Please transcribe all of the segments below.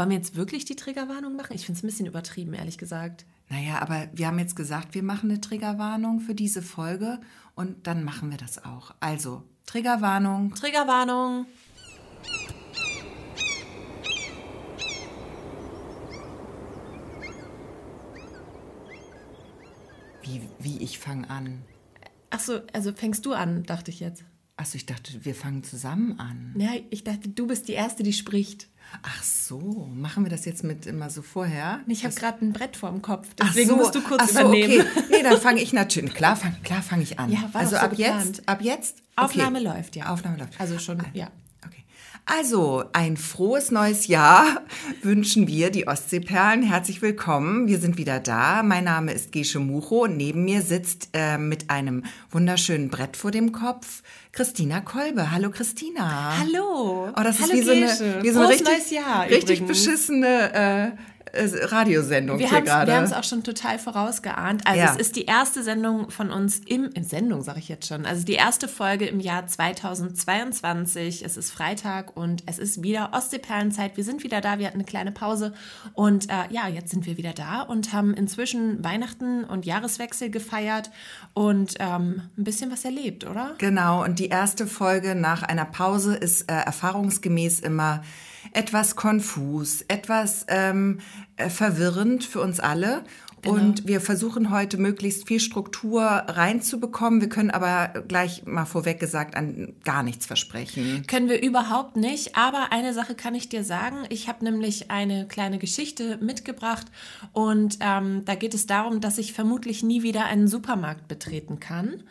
Wollen wir jetzt wirklich die Triggerwarnung machen? Ich finde es ein bisschen übertrieben, ehrlich gesagt. Naja, aber wir haben jetzt gesagt, wir machen eine Triggerwarnung für diese Folge und dann machen wir das auch. Also, Triggerwarnung. Triggerwarnung. Wie, wie ich fange an. Ach so, also fängst du an, dachte ich jetzt. Achso, ich dachte, wir fangen zusammen an. Ja, ich dachte, du bist die Erste, die spricht. Ach so, machen wir das jetzt mit immer so vorher? Ich habe gerade ein Brett vorm Kopf, deswegen so, musst du kurz ach so, übernehmen. Okay. Nee, dann fange ich natürlich. Klar, fang, klar fange ich an. Ja, war also so ab geplant. jetzt, ab jetzt. Okay. Aufnahme läuft, ja. Aufnahme läuft. Also schon, ja. Also, ein frohes neues Jahr wünschen wir, die Ostseeperlen. Herzlich willkommen. Wir sind wieder da. Mein Name ist Gesche Mucho und neben mir sitzt äh, mit einem wunderschönen Brett vor dem Kopf Christina Kolbe. Hallo Christina. Hallo. Oh, das Hallo ist wie so eine, Gesche. wie so eine richtig, neues Jahr richtig übrigens. beschissene äh, Radiosendung Wir hier haben gerade. es auch schon total vorausgeahnt. Also Ja. es ist die erste Sendung von uns im, im Sendung, sage ich jetzt schon. Also die erste Folge im Jahr 2022. Es ist Freitag und es ist wieder Ostseeperlenzeit. Wir sind wieder da. Wir hatten eine kleine Pause und äh, ja, jetzt sind wir wieder da und haben inzwischen Weihnachten und Jahreswechsel gefeiert und ähm, ein bisschen was erlebt, oder? Genau, und die erste Folge nach einer Pause ist äh, erfahrungsgemäß immer etwas konfus, etwas ähm, äh, verwirrend für uns alle. Genau. Und wir versuchen heute möglichst viel Struktur reinzubekommen. Wir können aber gleich mal vorweg gesagt an gar nichts versprechen. Können wir überhaupt nicht. Aber eine Sache kann ich dir sagen. Ich habe nämlich eine kleine Geschichte mitgebracht und ähm, da geht es darum, dass ich vermutlich nie wieder einen Supermarkt betreten kann.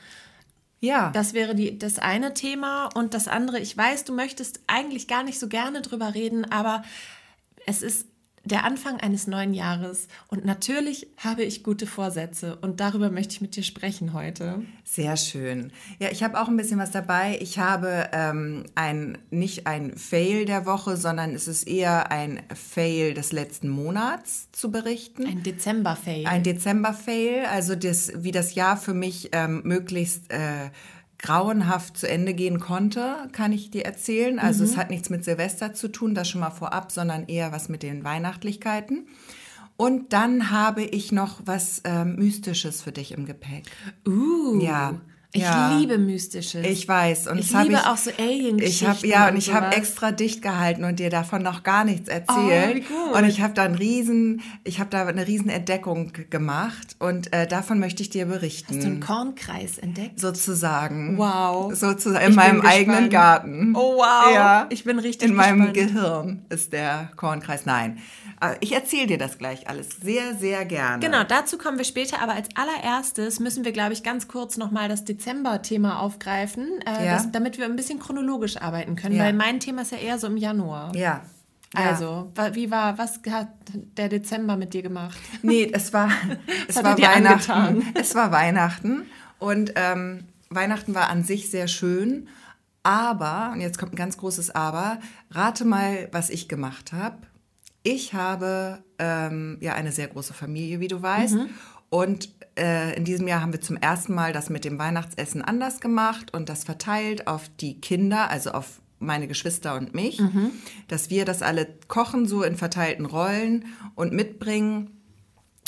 Ja, Das wäre die, das eine Thema. Und das andere, ich weiß, du möchtest eigentlich gar nicht so gerne drüber reden, aber es ist der Anfang eines neuen Jahres. Und natürlich habe ich gute Vorsätze. Und darüber möchte ich mit dir sprechen heute. Sehr schön. Ja, ich habe auch ein bisschen was dabei. Ich habe ähm, ein, nicht ein Fail der Woche, sondern es ist eher ein Fail des letzten Monats zu berichten. Ein Dezember-Fail. Ein Dezember-Fail, also das, wie das Jahr für mich ähm, möglichst äh, grauenhaft zu Ende gehen konnte, kann ich dir erzählen. Also es hat nichts mit Silvester zu tun, das schon mal vorab, sondern eher was mit den Weihnachtlichkeiten. Und dann habe ich noch was ähm, Mystisches für dich im Gepäck. Uh, Ja, Ich ja. liebe Mystisches. Ich weiß. Und Ich hab liebe ich, auch so Alien-Geschichten Ich habe ja und und ich habe extra dicht gehalten und dir davon noch gar nichts erzählt. Oh. Und ich habe da einen riesen, ich habe da eine riesen Entdeckung gemacht und äh, davon möchte ich dir berichten. Hast du einen Kornkreis entdeckt? sozusagen. Wow. Sozusagen Ich in bin meinem eigenen Garten. Oh, wow. Ja. Ich bin richtig In meinem gespannt. Gehirn ist der Kornkreis. Nein. Aber Ich erzähle dir das gleich alles sehr, sehr gerne. Genau, dazu kommen wir später, aber als allererstes müssen wir, glaube ich, ganz kurz nochmal das Dezember-Thema aufgreifen, äh, Ja. das, damit wir ein bisschen chronologisch arbeiten können, Ja. weil mein Thema ist ja eher so im Januar. Ja. Ja. Also, wa- wie war, was hat der Dezember mit dir gemacht? Nee, es war, es war Weihnachten. angetan? Es war Weihnachten und ähm, Weihnachten war an sich sehr schön. Aber, und jetzt kommt ein ganz großes Aber, rate mal, was ich gemacht habe. Ich habe ähm, ja eine sehr große Familie, wie du weißt. Mhm. Und äh, in diesem Jahr haben wir zum ersten Mal das mit dem Weihnachtsessen anders gemacht und das verteilt auf die Kinder, also auf meine Geschwister und mich, Mhm. dass wir das alle kochen, so in verteilten Rollen und mitbringen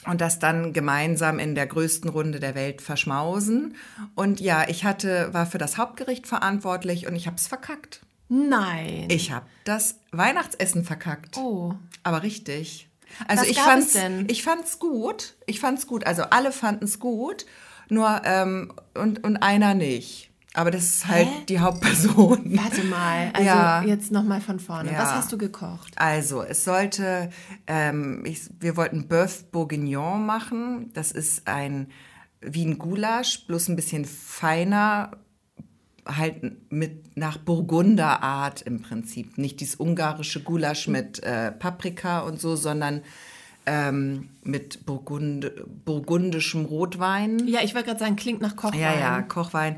und das dann gemeinsam in der größten Runde der Welt verschmausen. Und ja, ich hatte, war für das Hauptgericht verantwortlich und ich habe es verkackt. Nein. Ich habe das Weihnachtsessen verkackt. oh. Aber richtig. Also Was ich fand's, es denn? ich fand's gut. Ich fand's gut. Also alle fanden es gut, nur ähm, und und einer nicht. Aber das ist halt Hä? die Hauptperson. Warte mal, also Ja. jetzt nochmal von vorne. Ja. Was hast du gekocht? Also, es sollte, ähm, ich, wir wollten Bœuf Bourguignon machen. Das ist ein, wie ein Gulasch, bloß ein bisschen feiner, halt mit nach Burgunder Art im Prinzip. Nicht dieses ungarische Gulasch mit äh, Paprika und so, sondern ähm, mit Burgund burgundischem Rotwein. Ja, ich wollte gerade sagen, klingt nach Kochwein. Ja, ja, Kochwein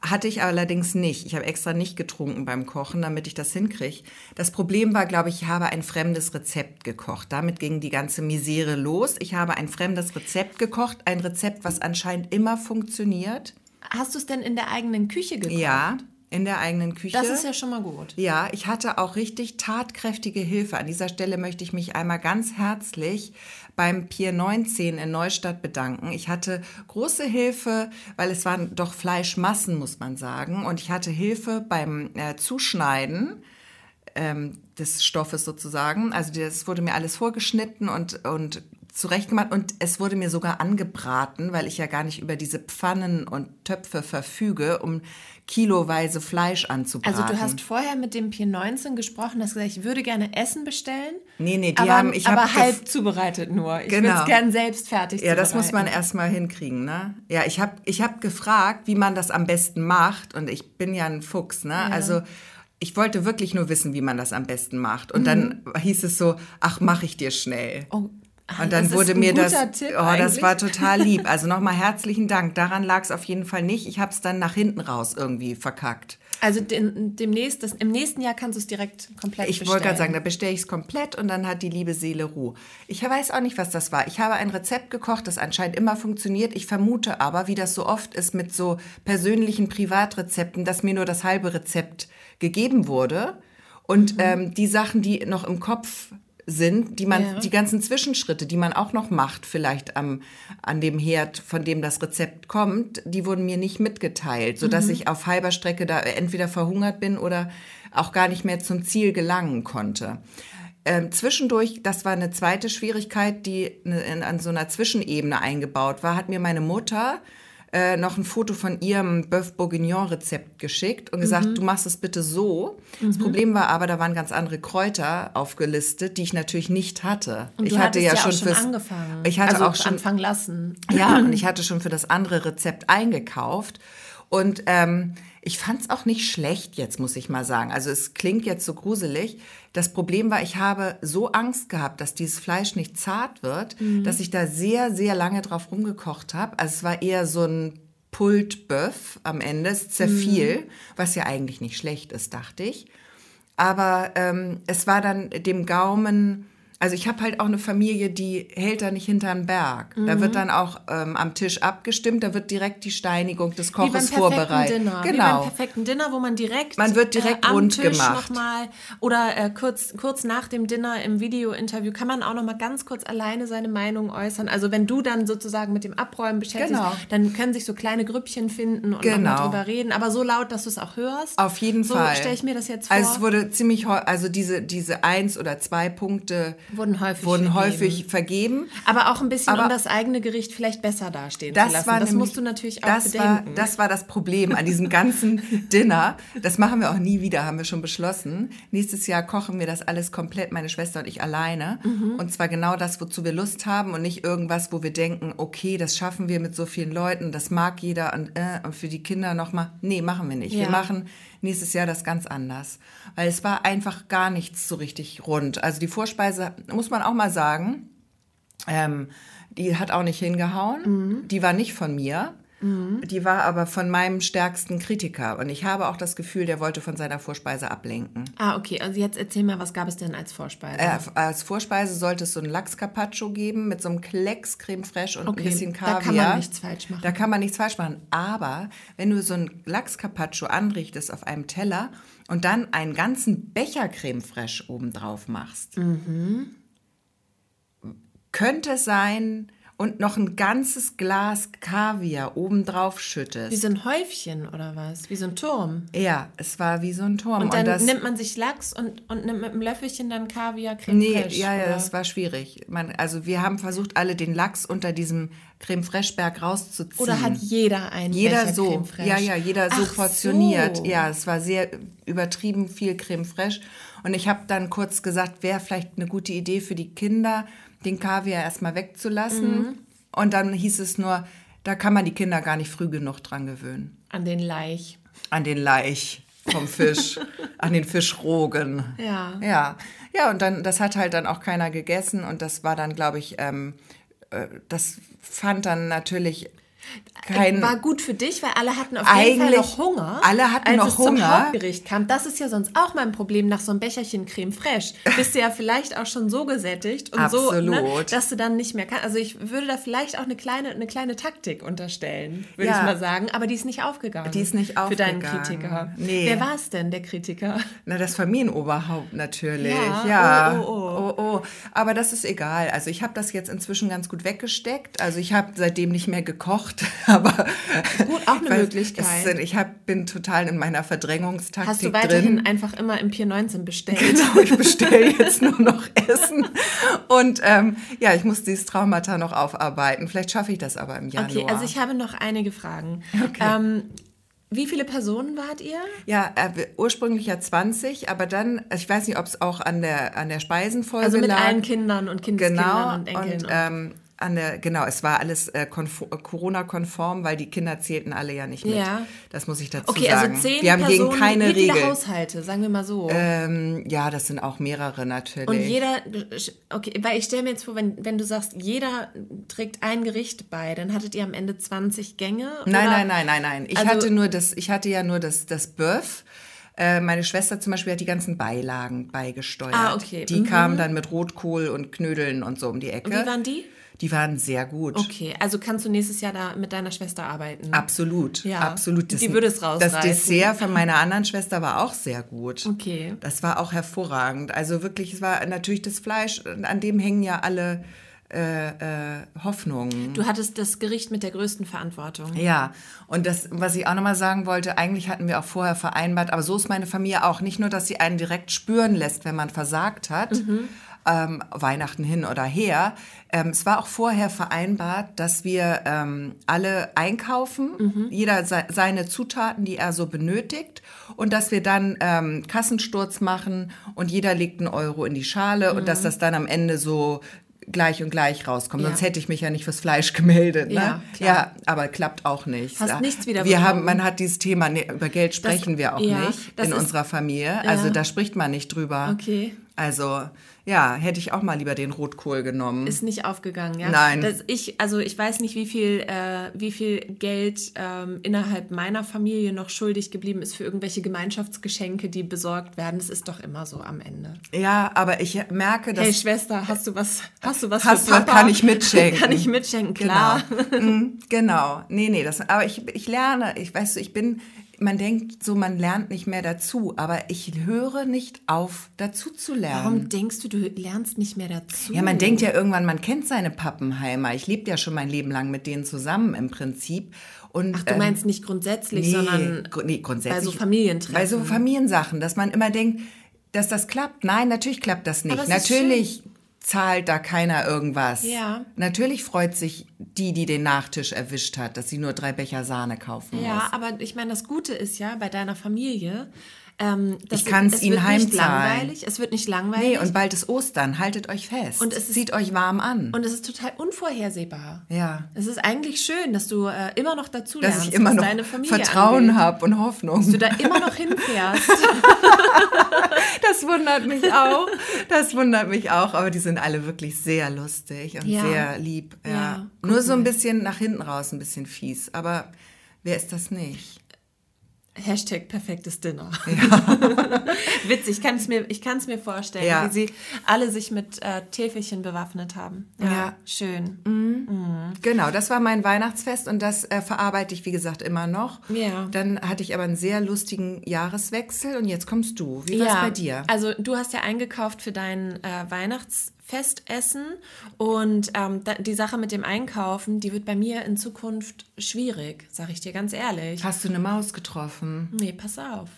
hatte ich allerdings nicht. Ich habe extra nicht getrunken beim Kochen, damit ich das hinkriege. Das Problem war, glaube ich, ich habe ein fremdes Rezept gekocht. Damit ging die ganze Misere los. Ich habe ein fremdes Rezept gekocht, ein Rezept, was anscheinend immer funktioniert. Hast du es denn in der eigenen Küche gekocht? Ja, in der eigenen Küche. Das ist ja schon mal gut. Ja, ich hatte auch richtig tatkräftige Hilfe. An dieser Stelle möchte ich mich einmal ganz herzlich beim Pier 19 in Neustadt bedanken. Ich hatte große Hilfe, weil es waren doch Fleischmassen, muss man sagen. Und ich hatte Hilfe beim äh, Zuschneiden ähm, des Stoffes sozusagen. Also das wurde mir alles vorgeschnitten und, und zurechtgemacht und es wurde mir sogar angebraten, weil ich ja gar nicht über diese Pfannen und Töpfe verfüge, um kiloweise Fleisch anzubraten. Also du hast vorher mit dem Pier 19 gesprochen, hast gesagt, ich würde gerne Essen bestellen. Nee, nee, die aber, haben ich aber hab halb zubereitet nur. Ich Genau. würde es gern selbst fertig Ja, das muss man erstmal hinkriegen, ne? Ja, ich habe ich hab gefragt, wie man das am besten macht und ich bin ja ein Fuchs, ne? Also ich wollte wirklich nur wissen, wie man das am besten macht und dann hieß es so, ach, mache ich dir schnell. Oh, ah, Und dann wurde mir das, Tipp oh, das war total lieb. Also nochmal herzlichen Dank. Daran lag es auf jeden Fall nicht. Ich habe es dann nach hinten raus irgendwie verkackt. Also den, demnächst, das, im nächsten Jahr kannst du es direkt komplett Ich bestellen. wollte gerade sagen, da bestelle ich es komplett und dann hat die liebe Seele Ruhe. Ich weiß auch nicht, was das war. Ich habe ein Rezept gekocht, das anscheinend immer funktioniert. Ich vermute aber, wie das so oft ist mit so persönlichen Privatrezepten, dass mir nur das halbe Rezept gegeben wurde. Und ähm, die Sachen, die noch im Kopf sind, die man, Ja. die ganzen Zwischenschritte, die man auch noch macht, vielleicht am, an dem Herd, von dem das Rezept kommt, die wurden mir nicht mitgeteilt, sodass ich auf halber Strecke da entweder verhungert bin oder auch gar nicht mehr zum Ziel gelangen konnte. Ähm, zwischendurch, das war eine zweite Schwierigkeit, die ne- in, an so einer Zwischenebene eingebaut war, hat mir meine Mutter äh, noch ein Foto von ihrem Bœuf Bourguignon Rezept geschickt und Mhm. gesagt, du machst es bitte so. Das Problem war aber, da waren ganz andere Kräuter aufgelistet, die ich natürlich nicht hatte. Und ich du hatte ja, ja schon schon fürs, angefangen. Ich hatte also auch schon anfangen lassen. ja, und ich hatte schon für das andere Rezept eingekauft. Und ähm, ich fand es auch nicht schlecht jetzt, muss ich mal sagen. Also es klingt jetzt so gruselig. Das Problem war, ich habe so Angst gehabt, dass dieses Fleisch nicht zart wird, dass ich da sehr, sehr lange drauf rumgekocht habe. Also es war eher so ein Pultböff am Ende. Es zerfiel, was ja eigentlich nicht schlecht ist, dachte ich. Aber ähm, es war dann dem Gaumen, also ich habe halt auch eine Familie, die hält da nicht hinterm Berg. Da wird dann auch ähm, am Tisch abgestimmt, da wird direkt die Steinigung des Wie beim Koches perfekten vorbereitet. Dinner. Wie beim Genau. perfekten Dinner, wo man direkt, Man wird direkt äh, am rund Tisch gemacht. Mal, oder äh, kurz, kurz nach dem Dinner im Video-Interview kann man auch noch mal ganz kurz alleine seine Meinung äußern. Also wenn du dann sozusagen mit dem Abräumen beschäftigt Genau. dann können sich so kleine Grüppchen finden und Genau. drüber reden. Aber so laut, dass du es auch hörst. Auf jeden so Fall. stelle ich mir das jetzt vor. Also es wurde ziemlich, also diese, diese eins oder zwei Punkte Wurden häufig wurden vergeben. häufig vergeben. aber auch ein bisschen, Aber- um das eigene Gericht vielleicht besser dastehen Das zu lassen. war das nämlich- musst du natürlich auch das War, bedenken. das war das Problem an diesem ganzen Dinner. Das machen wir auch nie wieder, haben wir schon beschlossen. Nächstes Jahr kochen wir das alles komplett, meine Schwester und ich alleine. Mhm. Und zwar genau das, wozu wir Lust haben und nicht irgendwas, wo wir denken, okay, das schaffen wir mit so vielen Leuten, das mag jeder und, äh, und für die Kinder nochmal. Nee, machen wir nicht. Ja. Wir machen nächstes Jahr das ganz anders. Weil es war einfach gar nichts so richtig rund. Also die Vorspeise, muss man auch mal sagen, ähm, die hat auch nicht hingehauen. Mhm. Die war nicht von mir. Die war aber von meinem stärksten Kritiker. Und ich habe auch das Gefühl, der wollte von seiner Vorspeise ablenken. ah, okay. Also jetzt erzähl mal, was gab es denn als Vorspeise? Äh, als Vorspeise sollte es so ein Lachs-Carpaccio geben mit so einem Klecks Creme fraiche und Okay, ein bisschen da Kaviar. kann man nichts falsch machen. Da kann man nichts falsch machen. Aber wenn du so ein Lachs-Carpaccio anrichtest auf einem Teller und dann einen ganzen Becher Creme fraiche obendrauf machst, Mhm. könnte es sein und noch ein ganzes Glas Kaviar obendrauf schüttest. Wie so ein Häufchen oder was? Wie so ein Turm. Ja, es war wie so ein Turm. Und dann das, nimmt man sich Lachs und, und nimmt mit einem Löffelchen dann Kaviar, Creme Nee, fraiche, ja, ja, oder? das war schwierig. Man, also wir haben versucht, alle den Lachs unter diesem Creme Fraiche Berg rauszuziehen. Oder hat jeder einen jeder Becher so, Creme fraiche? ja, ja, jeder so Ach portioniert. so. Ja, es war sehr übertrieben viel Creme Fraiche. Und ich habe dann kurz gesagt, wäre vielleicht eine gute Idee für die Kinder, den Kaviar erstmal wegzulassen. Mhm. Und dann hieß es nur, da kann man die Kinder gar nicht früh genug dran gewöhnen. An den Laich. An den Laich vom Fisch, an den Fischrogen. Ja. Ja, ja, und dann, das hat halt dann auch keiner gegessen und das war dann, glaube ich, ähm, äh, das fand dann natürlich kein war gut für dich, weil alle hatten auf jeden Fall noch Hunger. alle hatten als noch es zum Hunger. Hauptgericht kam. Das ist ja sonst auch mein Problem nach so einem Becherchen Creme Fraiche. Bist du ja vielleicht auch schon so gesättigt und so, ne, Absolut. dass du dann nicht mehr kannst. Also ich würde da vielleicht auch eine kleine, eine kleine Taktik unterstellen, würde Ja. ich mal sagen. Aber die ist nicht aufgegangen. Die ist nicht Für deinen aufgegangen. Kritiker. Nee. Wer war es denn, der Kritiker? Na, das Familienoberhaupt natürlich. Ja, Ja. oh, oh, oh, oh. Aber das ist egal. Also ich habe das jetzt inzwischen ganz gut weggesteckt. Also ich habe seitdem nicht mehr gekocht, aber Gut, auch eine Möglichkeit. es ich hab, bin total in meiner Verdrängungstaktik Hast du weiterhin drin. einfach immer im Pier 19 bestellt? Genau, ich bestelle jetzt nur noch Essen. Und ähm, ja, ich muss dieses Traumata noch aufarbeiten. Vielleicht schaffe ich das aber im Januar. Okay, also ich habe noch einige Fragen. Ähm, wie viele Personen wart ihr? ja, äh, ursprünglich ja 20, aber dann, also ich weiß nicht, ob es auch an der, an der Speisenfolge Also mit lag. allen Kindern und Kindeskindern Genau, und Enkeln. und ähm, an der, genau, es war alles äh, äh, Corona-konform, weil die Kinder zählten alle ja nicht mit. Ja. Das muss ich dazu okay, sagen. also zehn Wir haben Personen, gegen keine wie viele Regeln. Haushalte, sagen wir mal so. Ähm, ja, das sind auch mehrere natürlich. und jeder, okay, weil ich stelle mir jetzt vor, wenn, wenn du sagst, jeder trägt ein Gericht bei, dann hattet ihr am Ende 20 Gänge? Nein, nein, nein, nein, nein. Ich Also- hatte nur das, ich hatte ja nur das, das Bœuf. Äh, Meine Schwester zum Beispiel hat die ganzen Beilagen beigesteuert. Ah, okay. Die Mhm. kamen dann mit Rotkohl und Knödeln und so um die Ecke. Wie waren die? Die waren sehr gut. Okay, also kannst du nächstes Jahr da mit deiner Schwester arbeiten? Absolut, Ja. absolut. Die würde es rausreißen. Das Dessert von meiner anderen Schwester war auch sehr gut. Okay. Das war auch hervorragend. Also wirklich, es war natürlich das Fleisch, an dem hängen ja alle äh, äh, Hoffnungen. Du hattest das Gericht mit der größten Verantwortung. Ja, und das, was ich auch nochmal sagen wollte, eigentlich hatten wir auch vorher vereinbart, aber so ist meine Familie auch. Nicht nur, dass sie einen direkt spüren lässt, wenn man versagt hat, ähm, Weihnachten hin oder her. Ähm, es war auch vorher vereinbart, dass wir ähm, alle einkaufen, jeder se seine Zutaten, die er so benötigt, und dass wir dann ähm, Kassensturz machen und jeder legt einen Euro in die Schale und dass das dann am Ende so gleich und gleich rauskommt. Ja. Sonst hätte ich mich ja nicht fürs Fleisch gemeldet. Ne? Ja, klar. ja, aber klappt auch nicht. Hast nichts wieder Wir haben, man hat dieses Thema, nee, über Geld sprechen wir auch ja, nicht das in ist- unserer Familie. Also da spricht man nicht drüber. Okay. Also ja, hätte ich auch mal lieber den Rotkohl genommen. Ist nicht aufgegangen, ja? Nein. Das ich, also ich weiß nicht, wie viel, äh, wie viel Geld ähm, innerhalb meiner Familie noch schuldig geblieben ist für irgendwelche Gemeinschaftsgeschenke, die besorgt werden. Das ist doch immer so am Ende. ja, aber ich merke, dass Hey Schwester, hast du was? Hast du was Hast für Papa? kann ich mitschenken. Kann ich mitschenken, klar. Genau. Mm, genau. Nee, nee, das, aber ich, ich lerne, ich weiß, ich bin, man denkt so, man lernt nicht mehr dazu, aber ich höre nicht auf, dazu zu lernen. Warum denkst du, du lernst nicht mehr dazu? Ja, man denkt ja irgendwann, man kennt seine Pappenheimer. Ich lebe ja schon mein Leben lang mit denen zusammen im Prinzip. Und, Ach, du ähm, meinst nicht grundsätzlich, nee, sondern gru- nee, grundsätzlich. bei so Familientreffen. Bei so Familiensachen, dass man immer denkt, dass das klappt. Nein, natürlich klappt das nicht. Natürlich zahlt da keiner irgendwas. Ja. Natürlich freut sich die, die den Nachtisch erwischt hat, dass sie nur drei Becher Sahne kaufen muss. Ja, aber ich meine, das Gute ist ja bei deiner Familie, ähm, Ich kann's es ihnen wird nicht heimzahlen. langweilig. Es wird nicht langweilig. Nee, und bald ist Ostern. Haltet euch fest. Und es Zieht euch warm an. Und es ist total unvorhersehbar. ja. Es ist eigentlich schön, dass du äh, immer noch dazu Dass lernst, ich immer noch deine Familie Vertrauen habe und Hoffnung. Dass du da immer noch hinfährst. Das wundert mich auch. Das wundert mich auch. Aber die sind alle wirklich sehr lustig und Ja. sehr lieb. Ja. Ja, Nur so ein bisschen nach hinten raus, ein bisschen fies. Aber wer ist das nicht? Hashtag perfektes Dinner. Witzig, ich kann es mir, ich mir vorstellen, Ja. wie sie alle sich mit äh, Täfelchen bewaffnet haben. Ja, Ja. schön. Genau, das war mein Weihnachtsfest und das äh, verarbeite ich, wie gesagt, immer noch. Ja. Dann hatte ich aber einen sehr lustigen Jahreswechsel und jetzt kommst du. Wie war es bei dir? Also du hast ja eingekauft für dein äh, Weihnachtsfestessen und ähm, die Sache mit dem Einkaufen, die wird bei mir in Zukunft schwierig, sag ich dir ganz ehrlich. Hast du eine Maus getroffen? Nee, pass auf.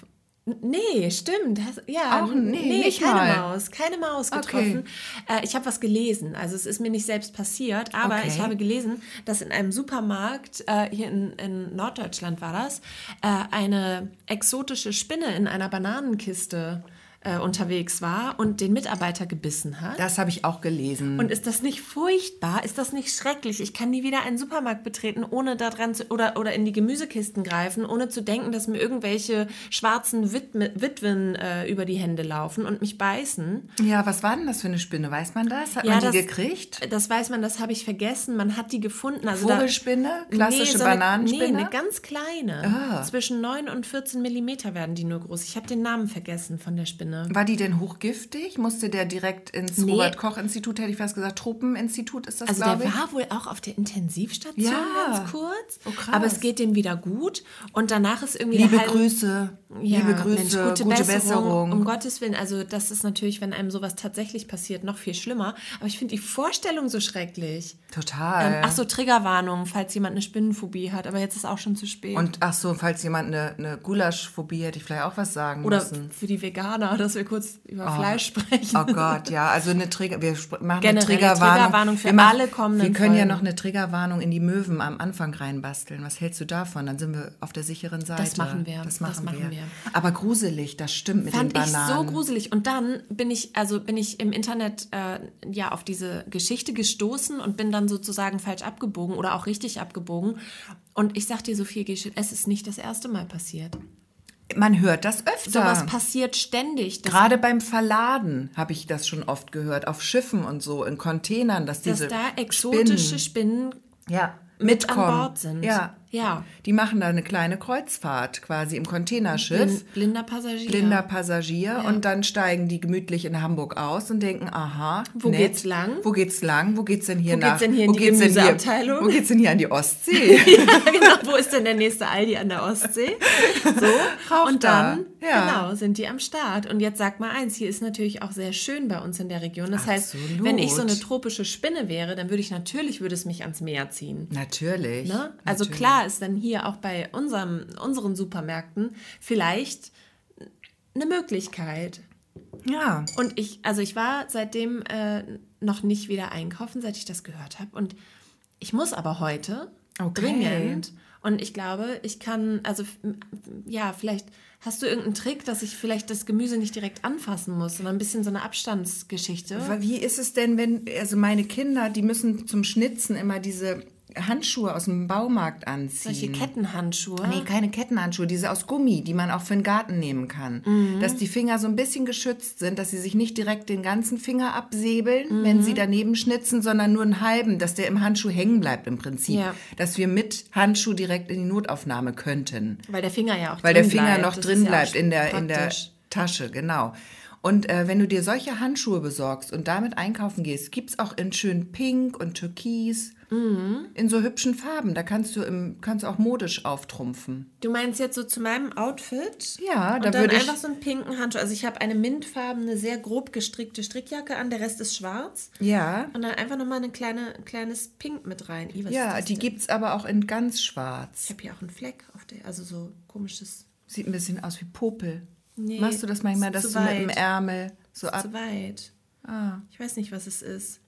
Nee, stimmt. Ja, Auch- nee, nicht keine mal. Maus. Keine Maus Okay. getroffen. Äh, ich habe was gelesen. Also es ist mir nicht selbst passiert, aber Okay. ich habe gelesen, dass in einem Supermarkt, äh, hier in, in Norddeutschland war das, äh, eine exotische Spinne in einer Bananenkiste äh, unterwegs war und den Mitarbeiter gebissen hat. Das habe ich auch gelesen. Und ist das nicht furchtbar? Ist das nicht schrecklich? Ich kann nie wieder einen Supermarkt betreten, ohne da dran zu, oder, oder in die Gemüsekisten greifen, ohne zu denken, dass mir irgendwelche schwarzen Witwe, Witwen äh, über die Hände laufen und mich beißen. ja, was war denn das für eine Spinne? Weiß man das? Hat Ja, man die das- gekriegt? Das weiß man, das habe ich vergessen. Man hat die gefunden. Also da- Vogelspinne? Klassische so eine- Bananenspinne? Nee, eine ganz kleine. Ah. Zwischen 9 und 14 Millimeter werden die nur groß. Ich habe den Namen vergessen von der Spinne. War die denn hochgiftig? Musste der direkt ins Nee. Robert-Koch-Institut, hätte ich fast gesagt, Tropeninstitut ist das, Also der ich? war wohl auch auf der Intensivstation Ja. ganz kurz. Oh, krass. aber es geht dem wieder gut. Und danach ist irgendwie Liebe der halbe- Grüße, Ja, liebe Grüße, Mensch, gute, gute, Besserung. Besserung. Um Gottes Willen, also das ist natürlich, wenn einem sowas tatsächlich passiert, noch viel schlimmer. Aber ich finde die Vorstellung so schrecklich. Total. Ähm, ach so, Triggerwarnung, falls jemand eine Spinnenphobie hat. Aber jetzt ist auch schon zu spät. Und ach so, falls jemand eine, eine Gulaschphobie hätte ich vielleicht auch was sagen Oder müssen. für die Veganer, dass wir kurz über Fleisch sprechen. Oh Gott, ja, also eine Trigger, wir machen Generell eine Triggerwarnung. Triggerwarnung für wir machen, alle kommenden Wir können ja Folgen. noch eine Triggerwarnung in die Möwen am Anfang reinbasteln. Was hältst du davon? Dann sind wir auf der sicheren Seite. Das machen wir, Das das machen, machen wir. wir. Aber gruselig, das stimmt mit Fand den ich Bananen. so gruselig. Und dann bin ich, also bin ich im Internet äh, ja auf diese Geschichte gestoßen und bin dann sozusagen falsch abgebogen oder auch richtig abgebogen. Und ich sag dir, Sophie Geschitt, es ist nicht das erste Mal passiert. Man hört das öfter. Sowas passiert ständig. Das, Gerade beim Verladen habe ich das schon oft gehört, auf Schiffen und so, in Containern, dass dass diese da exotische Spinnen, Spinnen ja, mit an mitkommen. Bord sind. Ja. Ja. Die machen da eine kleine Kreuzfahrt quasi im Containerschiff. Blind, blinder Passagier. blinder Passagier und dann steigen die gemütlich in Hamburg aus und denken, aha, Wo nett. geht's lang? Wo geht's lang? Wo geht's denn hier Wo nach? geht's denn hier in wo die geht's denn hier-? Wo geht's denn hier an die Ostsee? ja, genau. Wo ist denn der nächste Aldi an der Ostsee? So. Raucht und da. dann, Ja. genau, sind die am Start. Und jetzt sag mal eins, hier ist natürlich auch sehr schön bei uns in der Region. Das heißt, Absolut. wenn ich so eine tropische Spinne wäre, dann würde ich natürlich, würde es mich ans Meer ziehen. Natürlich. Ne? Also natürlich. klar ist dann hier auch bei unserem, unseren Supermärkten vielleicht eine Möglichkeit. Ja. Und ich, also ich war seitdem äh, noch nicht wieder einkaufen, seit ich das gehört habe. Und ich muss aber heute Okay. dringend. Und ich glaube, ich kann, also ja, vielleicht hast du irgendeinen Trick, dass ich vielleicht das Gemüse nicht direkt anfassen muss, sondern ein bisschen so eine Abstandsgeschichte. Wie ist es denn, wenn, also meine Kinder, die müssen zum Schnitzen immer diese Handschuhe aus dem Baumarkt anziehen. Solche Kettenhandschuhe. Nee, keine Kettenhandschuhe, diese aus Gummi, die man auch für den Garten nehmen kann. Mhm. Dass die Finger so ein bisschen geschützt sind, dass sie sich nicht direkt den ganzen Finger absäbeln, Mhm. wenn sie daneben schnitzen, sondern nur einen halben, dass der im Handschuh hängen bleibt im Prinzip. Ja. Dass wir mit Handschuh direkt in die Notaufnahme könnten. Weil der Finger ja auch Weil der drin Finger bleibt. noch Das drin ja bleibt in der, in der. Tasche, genau. Und äh, wenn du dir solche Handschuhe besorgst und damit einkaufen gehst, gibt's auch in schön Pink und Türkis, Mhm. in so hübschen Farben. Da kannst du, im, kannst auch modisch auftrumpfen. Du meinst jetzt so zu meinem Outfit? Ja, und da würde ich- einfach so einen pinken Handschuh. Also ich habe eine mintfarbene, sehr grob gestrickte Strickjacke an, der Rest ist schwarz. Ja, Und dann einfach nochmal ein kleine, kleines Pink mit rein. Was ja, die denn? gibt's aber auch in ganz Ich schwarz. habe hier auch einen Fleck auf der, also so komisches. Sieht ein bisschen aus wie Popel. Nee, Machst du das manchmal, dass du mit dem. Ärmel so ab... Zu weit. Ah. Ich weiß nicht, was es ist.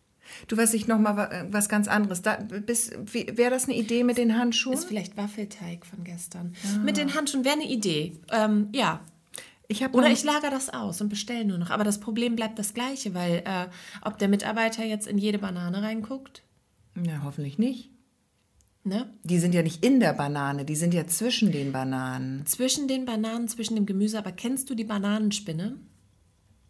Du weißt ich noch mal wa- was ganz anderes. Da, Wäre das eine Idee mit den Handschuhen? Ist vielleicht Waffelteig von gestern. Ah. Mit den Handschuhen wäre eine Idee. Ähm, ja. Ich habe Oder ich lager das aus und bestelle nur noch. Aber das Problem bleibt das gleiche, weil äh, ob der Mitarbeiter jetzt in jede Banane reinguckt, Ja, hoffentlich nicht. Ne? Die sind ja nicht in der Banane, die sind ja zwischen den Bananen. Zwischen den Bananen, zwischen dem Gemüse. Aber kennst du die Bananenspinne?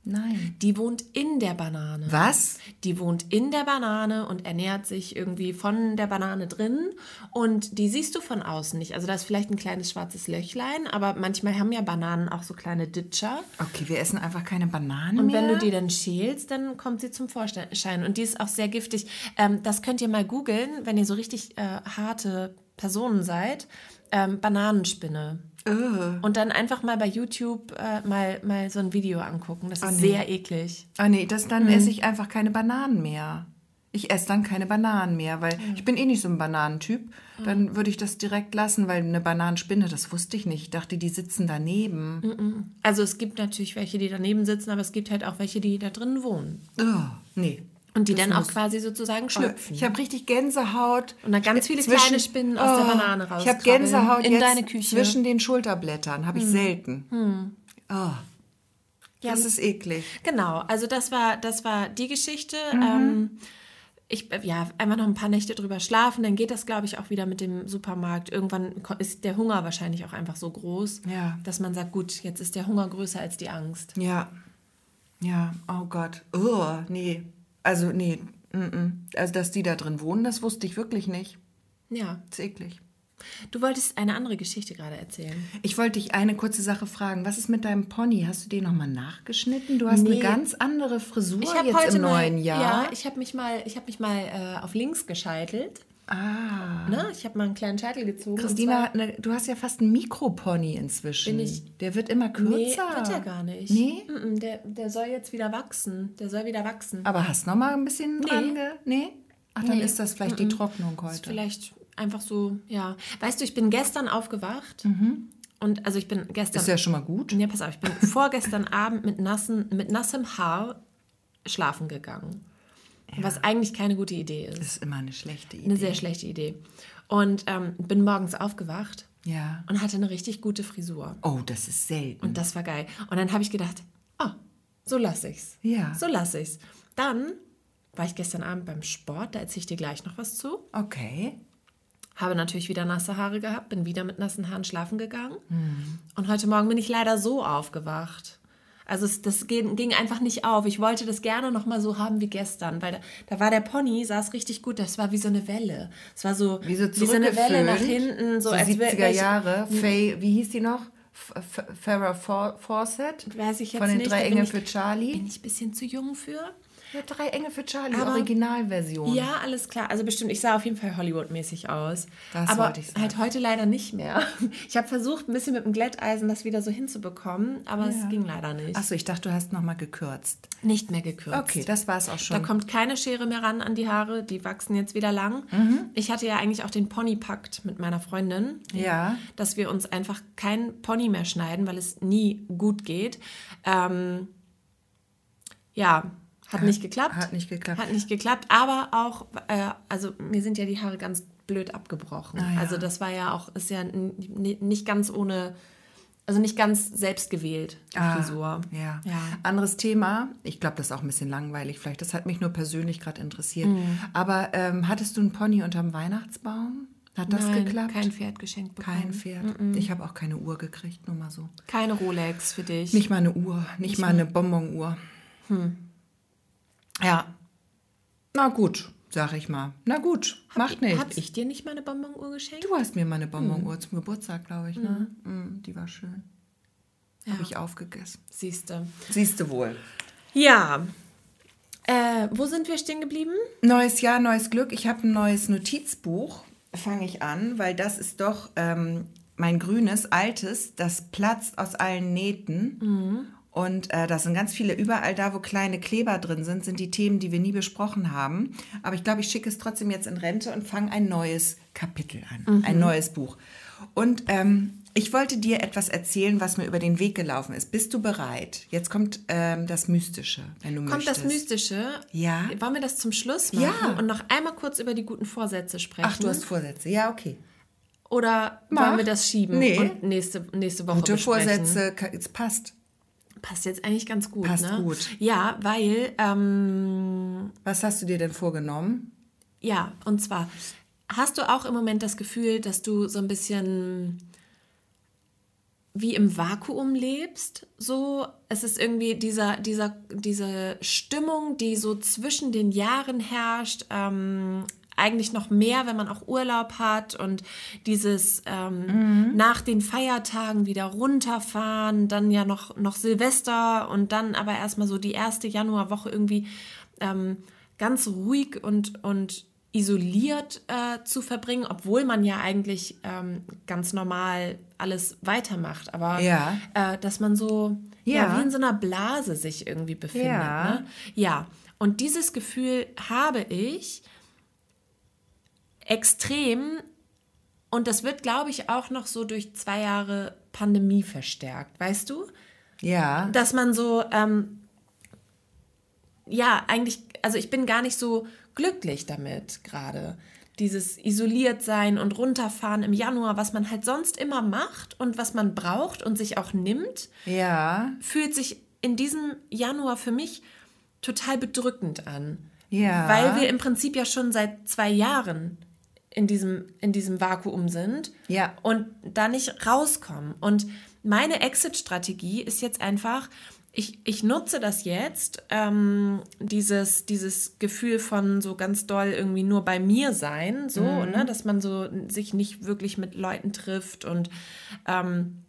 Nein. Die wohnt in der Banane. Was? Die wohnt in der Banane und ernährt sich irgendwie von der Banane drin. Und die siehst du von außen nicht. Also da ist vielleicht ein kleines schwarzes Löchlein, aber manchmal haben ja Bananen auch so kleine Ditcher. Okay, wir essen einfach keine Bananen Und mehr. wenn du die dann schälst, dann kommt sie zum Vorschein. Und die ist auch sehr giftig. Ähm, das könnt ihr mal googeln, wenn ihr so richtig äh, harte Personen seid. Ähm, Bananenspinne. Und dann einfach mal bei YouTube äh, mal, mal so ein Video angucken. Das ist sehr eklig. Ah nee, das, dann Mhm. esse ich einfach keine Bananen mehr. Ich esse dann keine Bananen mehr, weil Mhm. ich bin eh nicht so ein Bananentyp. Dann würde ich das direkt lassen, weil eine Bananenspinne, das wusste ich nicht. Ich dachte, die sitzen daneben. Also es gibt natürlich welche, die daneben sitzen, aber es gibt halt auch welche, die da drin wohnen. Oh, nee. Und die Das dann auch quasi sozusagen schlüpfen. Ich habe richtig Gänsehaut. Und dann ganz viele kleine Spinnen aus der Banane Ich habe Gänsehaut in jetzt deine Küche. zwischen den Schulterblättern. Habe ich selten. Oh. Ja, das ist eklig. Genau, also das war, das war die Geschichte. Mhm. Ähm, ich, äh, ja, einfach noch ein paar Nächte drüber schlafen, dann geht das, glaube ich, auch wieder mit dem Supermarkt. Irgendwann ist der Hunger wahrscheinlich auch einfach so groß, Ja. dass man sagt, gut, jetzt ist der Hunger größer als die Angst. Ja. Ja, oh Gott. Oh, nee. Also, nee. Mm -mm. Also, dass die da drin wohnen, das wusste ich wirklich nicht. Ja, Das ist eklig. du wolltest eine andere Geschichte gerade erzählen. Ich wollte dich eine kurze Sache fragen. Was ist mit deinem Pony? Hast du den nochmal nachgeschnitten? Du hast Nee. eine ganz andere Frisur jetzt im mal, neuen Jahr. ja, ich habe mich mal, ich habe mich mal äh, auf links gescheitelt. Ah. Ne? Ich habe mal einen kleinen Scheitel gezogen. Christina, zwar- du hast ja fast einen Mikropony inzwischen. Bin ich- Der wird immer kürzer. Nee, wird er gar nicht. Nee? Mm -mm, der, der soll jetzt wieder wachsen. Der soll wieder wachsen. Aber hast noch mal ein bisschen dran ge... Nee? Ach, dann Nee. ist das vielleicht die Trocknung Ist heute. vielleicht einfach so, ja. Weißt du, ich bin gestern aufgewacht und also ich bin gestern. Ist ja schon mal gut. ja, pass auf, ich bin vorgestern Abend mit, nassen, mit nassem Haar schlafen gegangen. Was eigentlich keine gute Idee ist. Das ist immer eine schlechte Idee. Eine sehr schlechte Idee. Und ähm, bin morgens aufgewacht ja. und hatte eine richtig gute Frisur. Oh, das ist selten. Und das war geil. Und dann habe ich gedacht, oh, so lasse ich's. Ja. So lasse ich's. Dann war ich gestern Abend beim Sport, da erzähle ich dir gleich noch was zu. Okay. Habe natürlich wieder nasse Haare gehabt, bin wieder mit nassen Haaren schlafen gegangen. Hm. Und heute Morgen bin ich leider so aufgewacht. Also es, das ging, ging einfach nicht auf. Ich wollte das gerne noch mal so haben wie gestern, weil da, da war der Pony, saß richtig gut. Das war wie so eine Welle. Es war so Wie so wie so eine Welle nach hinten. So, So als wär- 70er wär ich- Jahre. Faye, wie hieß die noch? Farrah Fawcett? Weiß ich jetzt Von den nicht, drei da bin Engel ich- für Charlie? Bin ich ein bisschen zu jung für? Ja, drei Engel für Charlie, Aber- Originalversion. Ja, alles klar. Also bestimmt, ich sah auf jeden Fall Hollywood-mäßig aus. Das Aber wollte ich sagen. halt heute leider nicht mehr. Ich habe versucht, ein bisschen mit dem Glätteisen das wieder so hinzubekommen, aber es ging leider nicht. Achso, ich dachte, du hast noch mal gekürzt. Nicht mehr gekürzt. Okay, das war es auch Da schon. kommt keine Schere mehr ran an die Haare, die wachsen jetzt wieder lang. Mhm. Ich hatte ja eigentlich auch den Ponypakt mit meiner Freundin, Ja. dass wir uns einfach kein Pony mehr schneiden, weil es nie gut geht. Ähm, ja, hat nicht geklappt. hat nicht geklappt. Hat nicht geklappt, aber auch, äh, also mir sind ja die Haare ganz blöd abgebrochen. Ah, ja. Also das war ja auch, ist ja nicht ganz ohne, also nicht ganz selbst gewählt, die Ah, Frisur. Ja. Ja. Anderes Thema. Ich glaube, das ist auch ein bisschen langweilig. Vielleicht, das hat mich nur persönlich gerade interessiert. Mhm. Aber ähm, hattest du einen Pony unterm Weihnachtsbaum? Hat das Nein, geklappt? kein Pferd geschenkt bekommen. Kein Pferd. Ich habe auch keine Uhr gekriegt, nur mal so. Keine Rolex für dich. Nicht mal eine Uhr, nicht, mal eine Bonbonuhr. Hm. Ja. Na gut, sag ich mal. Na gut, macht nichts. Hab ich dir nicht mal eine Bonbonuhr geschenkt? Du hast mir mal eine Hm. Bonbonuhr zum Geburtstag, glaube ich. Ne? Mm, die war schön. Ja. Habe ich aufgegessen. Siehste. Siehst du wohl. Ja. Äh, wo sind wir stehen geblieben? Neues Jahr, neues Glück. Ich habe ein neues Notizbuch. Fange ich an, weil das ist doch ähm, mein grünes, altes, das platzt aus allen Nähten. Und äh, da sind ganz viele, überall da, wo kleine Kleber drin sind, sind die Themen, die wir nie besprochen haben. Aber ich glaube, ich schicke es trotzdem jetzt in Rente und fange ein neues Kapitel an, ein neues Buch. Und ähm, ich wollte dir etwas erzählen, was mir über den Weg gelaufen ist. Bist du bereit? Jetzt kommt ähm, das Mystische, wenn du Kommt möchtest. das Mystische? Ja. Wollen wir das zum Schluss machen Ja. und noch einmal kurz über die guten Vorsätze sprechen? Ach, du hast Vorsätze. Ja, okay. Oder Mach. wollen wir das schieben Nee. und nächste, nächste Woche Gute besprechen? Vorsätze, es passt. Passt jetzt eigentlich ganz gut, Passt ne? gut. Ja, weil, ähm, Was hast du dir denn vorgenommen? ja, und zwar, hast du auch im Moment das Gefühl, dass du so ein bisschen wie im Vakuum lebst? So, es ist irgendwie dieser, dieser, diese Stimmung, die so zwischen den Jahren herrscht, ähm, eigentlich noch mehr, wenn man auch Urlaub hat und dieses ähm, nach den Feiertagen wieder runterfahren, dann ja noch, noch Silvester und dann aber erstmal so die erste Januarwoche irgendwie ähm, ganz ruhig und, und isoliert äh, zu verbringen, obwohl man ja eigentlich ähm, ganz normal alles weitermacht. Aber Ja. äh, dass man so ja. Ja. wie in so einer Blase sich irgendwie befindet. Ja. Ne? ja. Und dieses Gefühl habe ich extrem und das wird, glaube ich, auch noch so durch zwei Jahre Pandemie verstärkt, weißt du? Ja. dass man so, ähm, ja, eigentlich, also ich bin gar nicht so glücklich damit gerade. Dieses isoliert sein und runterfahren im Januar, was man halt sonst immer macht und was man braucht und sich auch nimmt, Ja. fühlt sich in diesem Januar für mich total bedrückend an. Ja. Weil wir im Prinzip ja schon seit zwei Jahren in diesem, in diesem Vakuum sind Ja. und da nicht rauskommen. Und meine Exit-Strategie ist jetzt einfach, ich, ich nutze das jetzt, ähm, dieses, dieses Gefühl von so ganz doll irgendwie nur bei mir sein, so, ne, dass man so sich nicht wirklich mit Leuten trifft und ähm,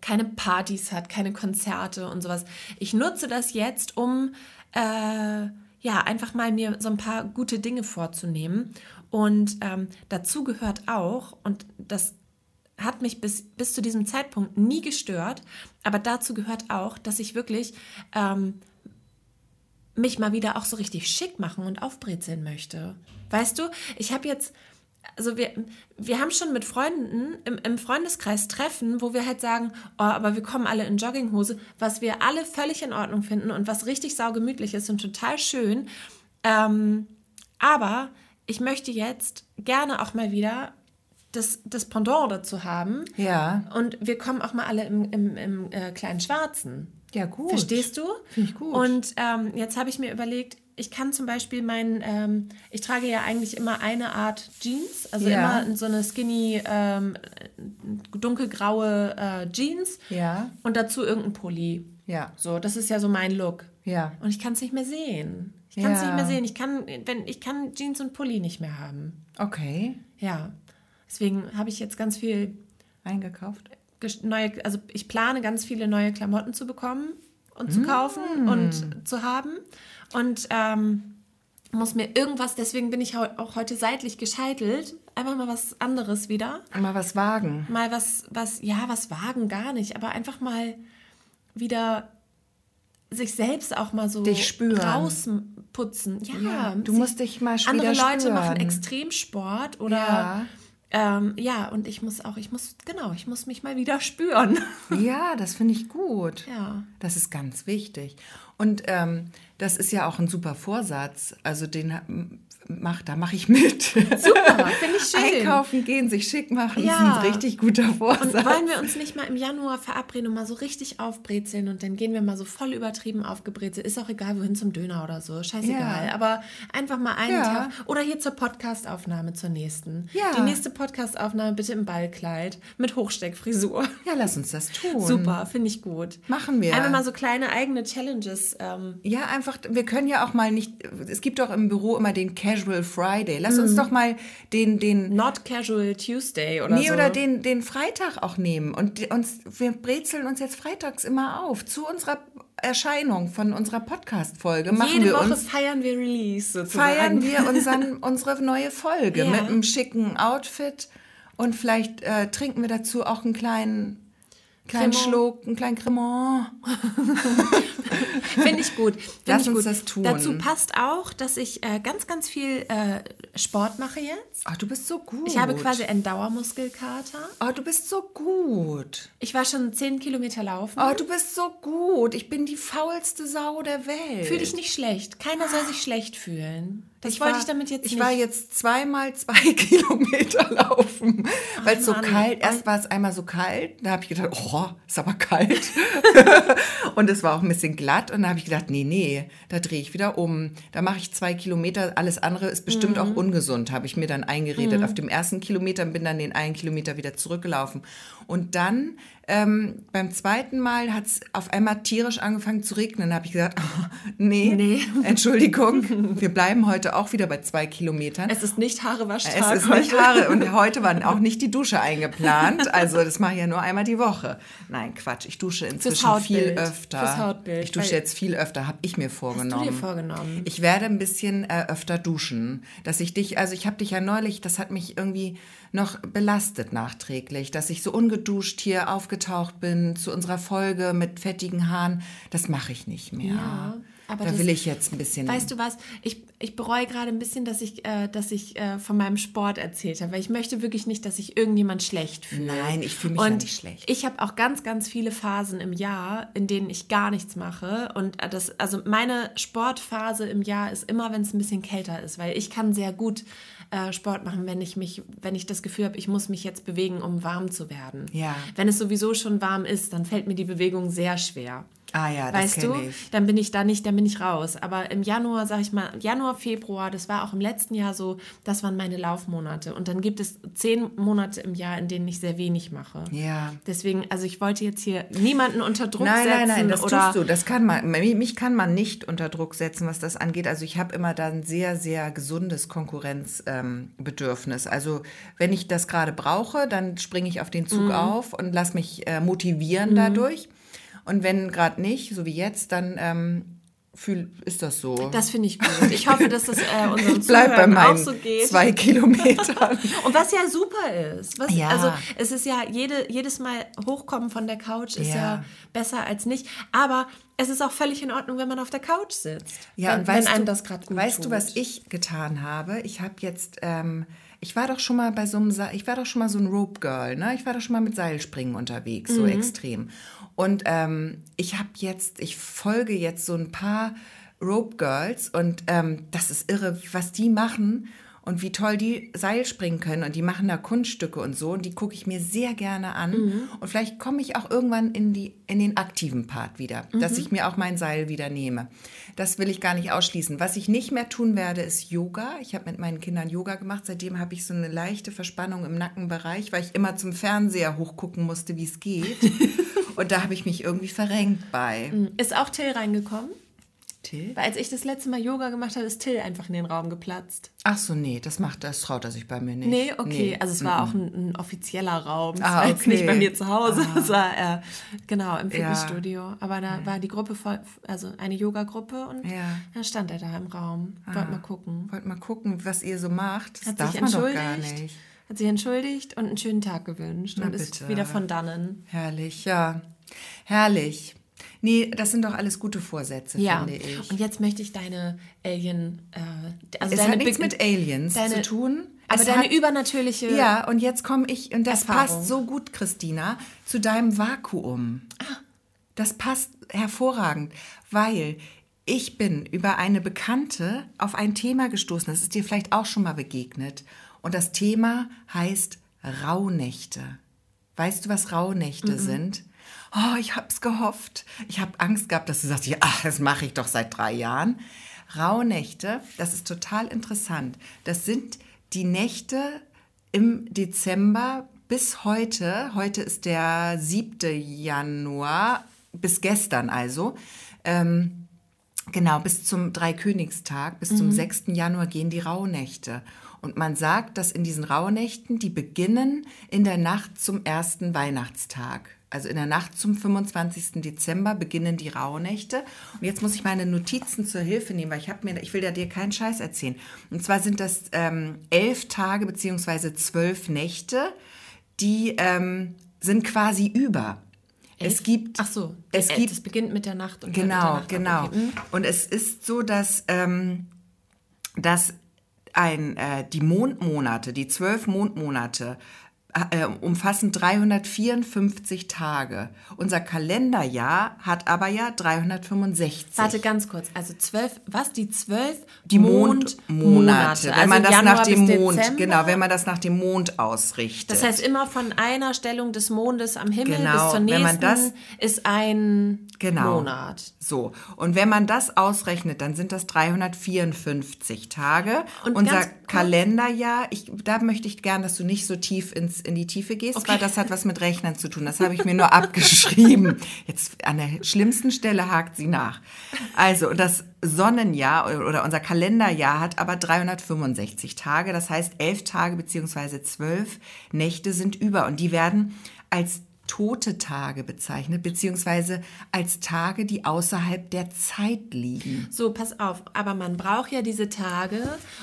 keine Partys hat, keine Konzerte und sowas. Ich nutze das jetzt, um äh, ja einfach mal mir so ein paar gute Dinge vorzunehmen. Und ähm, dazu gehört auch, und das hat mich bis, bis zu diesem Zeitpunkt nie gestört, aber dazu gehört auch, dass ich wirklich ähm, mich mal wieder auch so richtig schick machen und aufbrezeln möchte. Weißt du, ich habe jetzt, also wir, wir haben schon mit Freunden im, im Freundeskreis Treffen, wo wir halt sagen, oh, aber wir kommen alle in Jogginghose, was wir alle völlig in Ordnung finden und was richtig saugemütlich ist und total schön. Ähm, aber ich möchte jetzt gerne auch mal wieder das, das Pendant dazu haben. Ja. Und wir kommen auch mal alle im, im, im äh, kleinen Schwarzen. Ja, gut. Verstehst du? Finde ich gut. Und ähm, jetzt habe ich mir überlegt, ich kann zum Beispiel mein, ähm, ich trage ja eigentlich immer eine Art Jeans, also Ja. immer so eine skinny, ähm, dunkelgraue äh, Jeans Ja. und dazu irgendein Pulli. Ja. So, das ist ja so mein Look. Ja. Und ich kann es nicht mehr sehen. Ich kann es Ja. nicht mehr sehen. Ich kann, wenn, ich kann Jeans und Pulli nicht mehr haben. Okay. Ja. Deswegen habe ich jetzt ganz viel Eingekauft. neue, also ich plane ganz viele neue Klamotten zu bekommen und zu kaufen und zu haben. Und ähm, muss mir irgendwas, deswegen bin ich auch heute seitlich gescheitelt. Einfach mal was anderes wieder. Mal was wagen. Mal was, was, ja, was wagen gar nicht, aber einfach mal wieder sich selbst auch mal so Dich spüren. Rausputzen. Ja, Ja, du musst dich mal sch- Andere Leute machen spüren. Extremsport oder Ja. ähm, ja, und ich muss auch, ich muss, genau, ich muss mich mal wieder spüren. Ja, das finde ich gut. Ja. Das ist ganz wichtig. Und ähm, das ist ja auch ein super Vorsatz. Also den ha- m- mach, da mache ich mit. Super, finde ich schön. Einkaufen gehen, sich schick machen, Ja. ist ein richtig guter Und Vorsatz. wollen wir uns nicht mal im Januar verabreden und mal so richtig aufbrezeln und dann gehen wir mal so voll übertrieben aufgebrezelt. Ist auch egal, wohin zum Döner oder so. Scheißegal. Ja. Aber einfach mal einen Ja. Tag. Oder hier zur Podcastaufnahme zur nächsten. Ja. Die nächste Podcastaufnahme bitte im Ballkleid mit Hochsteckfrisur. ja, lass uns das tun. Super, finde ich gut. Machen wir. Einfach mal so kleine eigene Challenges. Ähm, Ja, einfach, wir können ja auch mal nicht, es gibt doch im Büro immer den Casual Friday. Lass uns doch mal den, den, Not Casual Tuesday oder nee, so. oder den, den Freitag auch nehmen. Und uns, wir brezeln uns jetzt freitags immer auf. Zu unserer Erscheinung von unserer Podcast-Folge machen Jede wir Woche uns, feiern wir Release sozusagen. feiern wir unseren, unsere neue Folge Ja. mit einem schicken Outfit. Und vielleicht äh, trinken wir dazu auch einen kleinen, kleinen Cremant. Schluck, einen kleinen Cremant. Finde ich gut. Find Lass ich uns gut. das tun. Dazu passt auch, dass ich äh, ganz, ganz viel äh, Sport mache jetzt. Oh, du bist so gut. Ich habe quasi einen Dauermuskelkater. Oh, du bist so gut. Ich war schon 10 Kilometer laufen. Oh, du bist so gut. Ich bin die faulste Sau der Welt. Fühl dich nicht schlecht. Keiner soll sich schlecht fühlen. Das Ich wollte war- ich damit jetzt ich nicht. war jetzt zweimal zwei Kilometer laufen, weil es so kalt. Erst war es einmal so kalt, da habe ich gedacht, oh, ist aber kalt. und es war auch ein bisschen glatt und da habe ich gedacht, nee, nee, da drehe ich wieder um. Da mache ich zwei Kilometer. Alles andere ist bestimmt Mhm. auch ungesund, habe ich mir dann eingeredet. Auf dem ersten Kilometer und bin dann den einen Kilometer wieder zurückgelaufen. Und dann ähm, beim zweiten Mal hat es auf einmal tierisch angefangen zu regnen. Da habe ich gesagt, oh, nee, Nee. Entschuldigung, wir bleiben heute auch wieder bei zwei Kilometern. es ist nicht Haarewasch Es ist nicht Haare und heute war auch nicht die Dusche eingeplant. Also das mache ich ja nur einmal die Woche. Nein, Quatsch. Ich dusche inzwischen viel öfter. Fürs Hautbild, Ich dusche weil- jetzt viel öfter, habe ich mir vorgenommen. dir vorgenommen? Ich werde ein bisschen äh, öfter duschen, dass ich dich, also ich habe dich ja neulich, das hat mich irgendwie noch belastet nachträglich, dass ich so ungeduscht hier aufgetaucht bin zu unserer Folge mit fettigen Haaren. Das mache ich nicht mehr. Ja, aber da das- will ich jetzt ein bisschen. Weißt du was? Ich, ich bereue gerade ein bisschen, dass ich, äh, dass ich äh, von meinem Sport erzählt habe, weil ich möchte wirklich nicht, dass sich irgendjemand schlecht fühlt. Nein, ich fühle mich Und ja nicht schlecht. Ich habe auch ganz, ganz viele Phasen im Jahr, in denen ich gar nichts mache. Und äh, das, also meine Sportphase im Jahr ist immer, wenn es ein bisschen kälter ist, weil ich kann sehr gut äh, Sport machen, wenn ich mich, wenn ich das Gefühl habe, ich muss mich jetzt bewegen, um warm zu werden. Ja. Wenn es sowieso schon warm ist, dann fällt mir die Bewegung sehr schwer. Ah ja, das weißt du, ich. dann bin ich da nicht, dann bin ich raus. Aber im Januar, sag ich mal, Januar, Februar, das war auch im letzten Jahr so, das waren meine Laufmonate. Und dann gibt es zehn Monate im Jahr, in denen ich sehr wenig mache. Ja. Deswegen, also ich wollte jetzt hier niemanden unter Druck Nein, setzen nein, nein, das oder tust du. Das kann man, mich kann man nicht unter Druck setzen, was das angeht. Also ich habe immer da ein sehr, sehr gesundes Konkurrenzbedürfnis. also wenn ich das gerade brauche, dann springe ich auf den Zug auf und lass mich äh, motivieren dadurch. Und wenn gerade nicht, so wie jetzt, dann ähm, fühl, ist das so. Das finde ich gut. Ich hoffe, dass das äh, unseren ich bleib bei Zuhörern auch meinen so geht. zwei Kilometern. Und was ja super ist. Was, Ja. Also es ist ja jede, jedes Mal hochkommen von der Couch ist ja. Ja. besser als nicht. Aber es ist auch völlig in Ordnung, wenn man auf der Couch sitzt. Ja, wenn, und weißt wenn einem du, das gerade gut Weißt tut. du, was ich getan habe? Ich habe jetzt, ähm, ich war doch schon mal bei so einem, Sa- ich war doch schon mal so ein Rope Girl, ne? Ich war doch schon mal mit Seilspringen unterwegs, Mhm. so extrem. Und ähm, ich habe jetzt, ich folge jetzt so ein paar Rope Girls und ähm, das ist irre, was die machen und wie toll die Seil springen können und die machen da Kunststücke und so und die gucke ich mir sehr gerne an Mhm. und vielleicht komme ich auch irgendwann in die in den aktiven Part wieder, Mhm. dass ich mir auch mein Seil wieder nehme. Das will ich gar nicht ausschließen. Was ich nicht mehr tun werde, ist Yoga. Ich habe mit meinen Kindern Yoga gemacht. Seitdem habe ich so eine leichte Verspannung im Nackenbereich, weil ich immer zum Fernseher hochgucken musste, wie es geht. und da habe ich mich irgendwie verrenkt bei. Ist auch Till reingekommen? Till? Weil als ich das letzte Mal Yoga gemacht habe, ist Till einfach in den Raum geplatzt. Ach so, nee, das macht, das traut er sich bei mir nicht. Nee, okay. Also es war auch ein, ein offizieller Raum. Es Ah, war jetzt okay. nicht bei mir zu Hause. Es war äh, genau im Ja. Fitnessstudio. Aber da war die Gruppe voll, also eine Yoga-Gruppe und Ja. Ah. dann stand er da im Raum. Wollte mal gucken. Wollt mal gucken, was ihr so macht. Das Hat darf sich man doch entschuldigt. gar nicht. Hat sich entschuldigt und einen schönen Tag gewünscht Na und ist bitte. wieder von dannen. Herrlich, ja. Herrlich. Nee, das sind doch alles gute Vorsätze, Ja. finde ich. Und jetzt möchte ich deine Alien, äh, also es deine hat nichts Be- mit Aliens deine- zu tun. aber deine hat, übernatürliche. Ja, und jetzt komme ich, und das Erfahrung. passt so gut, Christina, zu deinem Vakuum. Ah. Das passt hervorragend, weil ich bin über eine Bekannte auf ein Thema gestoßen, das ist dir vielleicht auch schon mal begegnet. Und das Thema heißt Rauhnächte. Weißt du, was Rauhnächte sind? Oh, ich hab's gehofft. Ich habe Angst gehabt, dass du sagst, ja, ach, das mache ich doch seit drei Jahren. Rauhnächte, das ist total interessant. Das sind die Nächte im Dezember bis heute. Heute ist der 7. Januar, bis gestern also. Ähm, Genau, bis zum Dreikönigstag, bis zum 6. Januar gehen die Rauhnächte. Und man sagt, dass in diesen Rauhnächten, die beginnen in der Nacht zum ersten Weihnachtstag. Also in der Nacht zum 25. Dezember beginnen die Rauhnächte. Und jetzt muss ich meine Notizen zur Hilfe nehmen, weil ich habe mir, ich will ja dir keinen Scheiß erzählen. Und zwar sind das ähm, elf Tage beziehungsweise zwölf Nächte, die ähm, sind quasi über. Es gibt, Ach so. es äh, gibt beginnt mit der Nacht und Genau, Nacht genau. Okay. Hm. Und es ist so, dass, ähm, dass ein, äh, die Mondmonate, die zwölf Mondmonate, äh, umfassen 354 Tage. Unser Kalenderjahr hat aber ja 365. Warte ganz kurz. Also zwölf, was? Die zwölf die Mondmonate, wenn Also man das Januar nach dem Mond, Dezember? genau, wenn man das nach dem Mond ausrichtet. Das heißt, immer von einer Stellung des Mondes am Himmel Genau, bis zur wenn nächsten man das- ist ein Genau. Monat. So, und wenn man das ausrechnet, dann sind das 354 Tage. Und Unser Kalenderjahr, ich, da möchte ich gern, dass du nicht so tief ins, in die Tiefe gehst, weil das hat was mit Rechnern zu tun. Das habe ich mir nur abgeschrieben. Jetzt an der schlimmsten Stelle hakt sie nach. Also, das Sonnenjahr oder- oder unser Kalenderjahr hat aber 365 Tage. Das heißt, elf Tage beziehungsweise zwölf Nächte sind über und die werden als tote Tage bezeichnet, beziehungsweise als Tage, die außerhalb der Zeit liegen. So, pass auf. Aber man braucht ja diese Tage,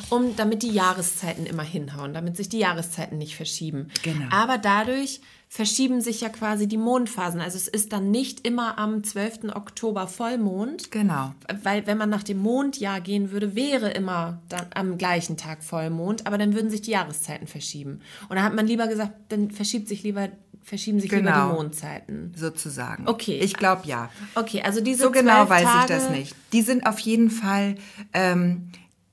um, damit die Jahreszeiten immer hinhauen, damit sich die Jahreszeiten nicht verschieben. Genau. Aber dadurch verschieben sich ja quasi die Mondphasen. Also es ist dann nicht immer am 12. Oktober Vollmond. Genau. Weil wenn man nach dem Mondjahr gehen würde, wäre immer dann am gleichen Tag Vollmond, aber dann würden sich die Jahreszeiten verschieben. Und da hat man lieber gesagt, dann verschiebt sich lieber, verschieben sich lieber Genau. die Mondzeiten. Sozusagen. Okay. Ich glaube ja. Okay, also diese So genau weiß Tage, ich das nicht. Die sind auf jeden Fall, ähm,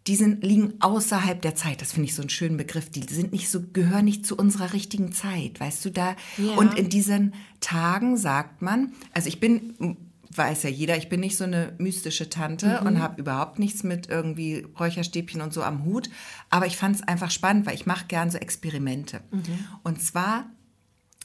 die sind, liegen außerhalb der Zeit. Das finde ich so einen schönen Begriff. Die sind nicht so, gehören nicht zu unserer richtigen Zeit, weißt du da? Ja. Und in diesen Tagen sagt man, also ich bin weiß ja jeder, ich bin nicht so eine mystische Tante Mhm. und habe überhaupt nichts mit irgendwie Räucherstäbchen und so am Hut. Aber ich fand es einfach spannend, weil ich mache gern so Experimente. Mhm. Und zwar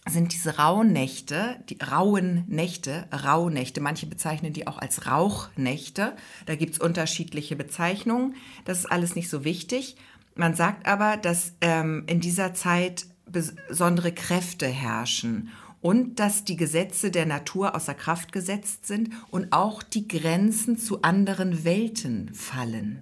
sind diese rauen Nächte, die rauen Nächte, Rauhnächte, manche bezeichnen die auch als Rauchnächte. Da gibt's unterschiedliche Bezeichnungen. Das ist alles nicht so wichtig. Man sagt aber, dass ähm, in dieser Zeit besondere Kräfte herrschen und dass die Gesetze der Natur außer Kraft gesetzt sind und auch die Grenzen zu anderen Welten fallen.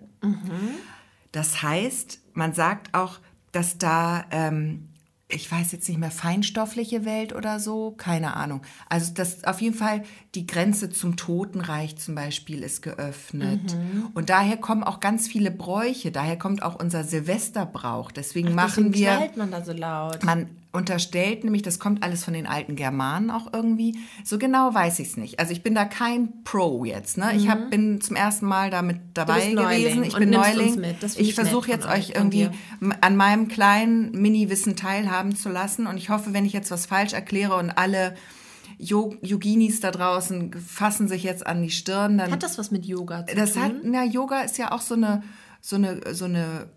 Das heißt, man sagt auch, dass da, ähm, ich weiß jetzt nicht mehr, feinstoffliche Welt oder so, keine Ahnung. Also dass auf jeden Fall die Grenze zum Totenreich zum Beispiel ist geöffnet. Und daher kommen auch ganz viele Bräuche, daher kommt auch unser Silvesterbrauch. Deswegen machen Deswegen wir... knallt man da so laut. Man unterstellt nämlich, das kommt alles von den alten Germanen auch irgendwie. So genau weiß ich es nicht. Also ich bin da kein Pro jetzt. Ne? Ich hab, bin zum ersten Mal damit dabei gewesen. Ich bin Neuling. ich versuche jetzt euch- irgendwie an meinem kleinen Mini-Wissen teilhaben zu lassen. Und ich hoffe, wenn ich jetzt was falsch erkläre und alle Yoginis da draußen fassen sich jetzt an die Stirn, dann Hat das was mit Yoga zu das tun? hat, na, Yoga ist ja auch so eine, so eine, so eine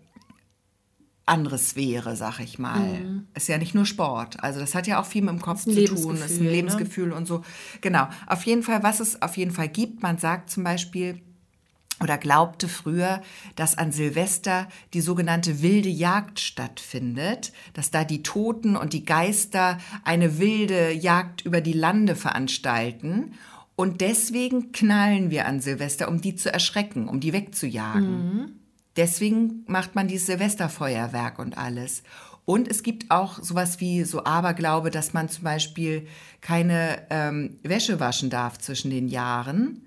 andere Sphäre, sag ich mal. Ist ja nicht nur Sport. Also das hat ja auch viel mit dem Kopf Mhm. Zu tun. Ist Lebensgefühl, ein ne? Lebensgefühl und so. Genau. Auf jeden Fall, was es auf jeden Fall gibt, man sagt zum Beispiel, oder glaubte früher, dass an Silvester die sogenannte wilde Jagd stattfindet, dass da die Toten und die Geister eine wilde Jagd über die Lande veranstalten. Und deswegen knallen wir an Silvester, um die zu erschrecken, um die wegzujagen. Deswegen macht man dieses Silvesterfeuerwerk und alles. Und es gibt auch sowas wie so Aberglaube, dass man zum Beispiel keine ähm, Wäsche waschen darf zwischen den Jahren.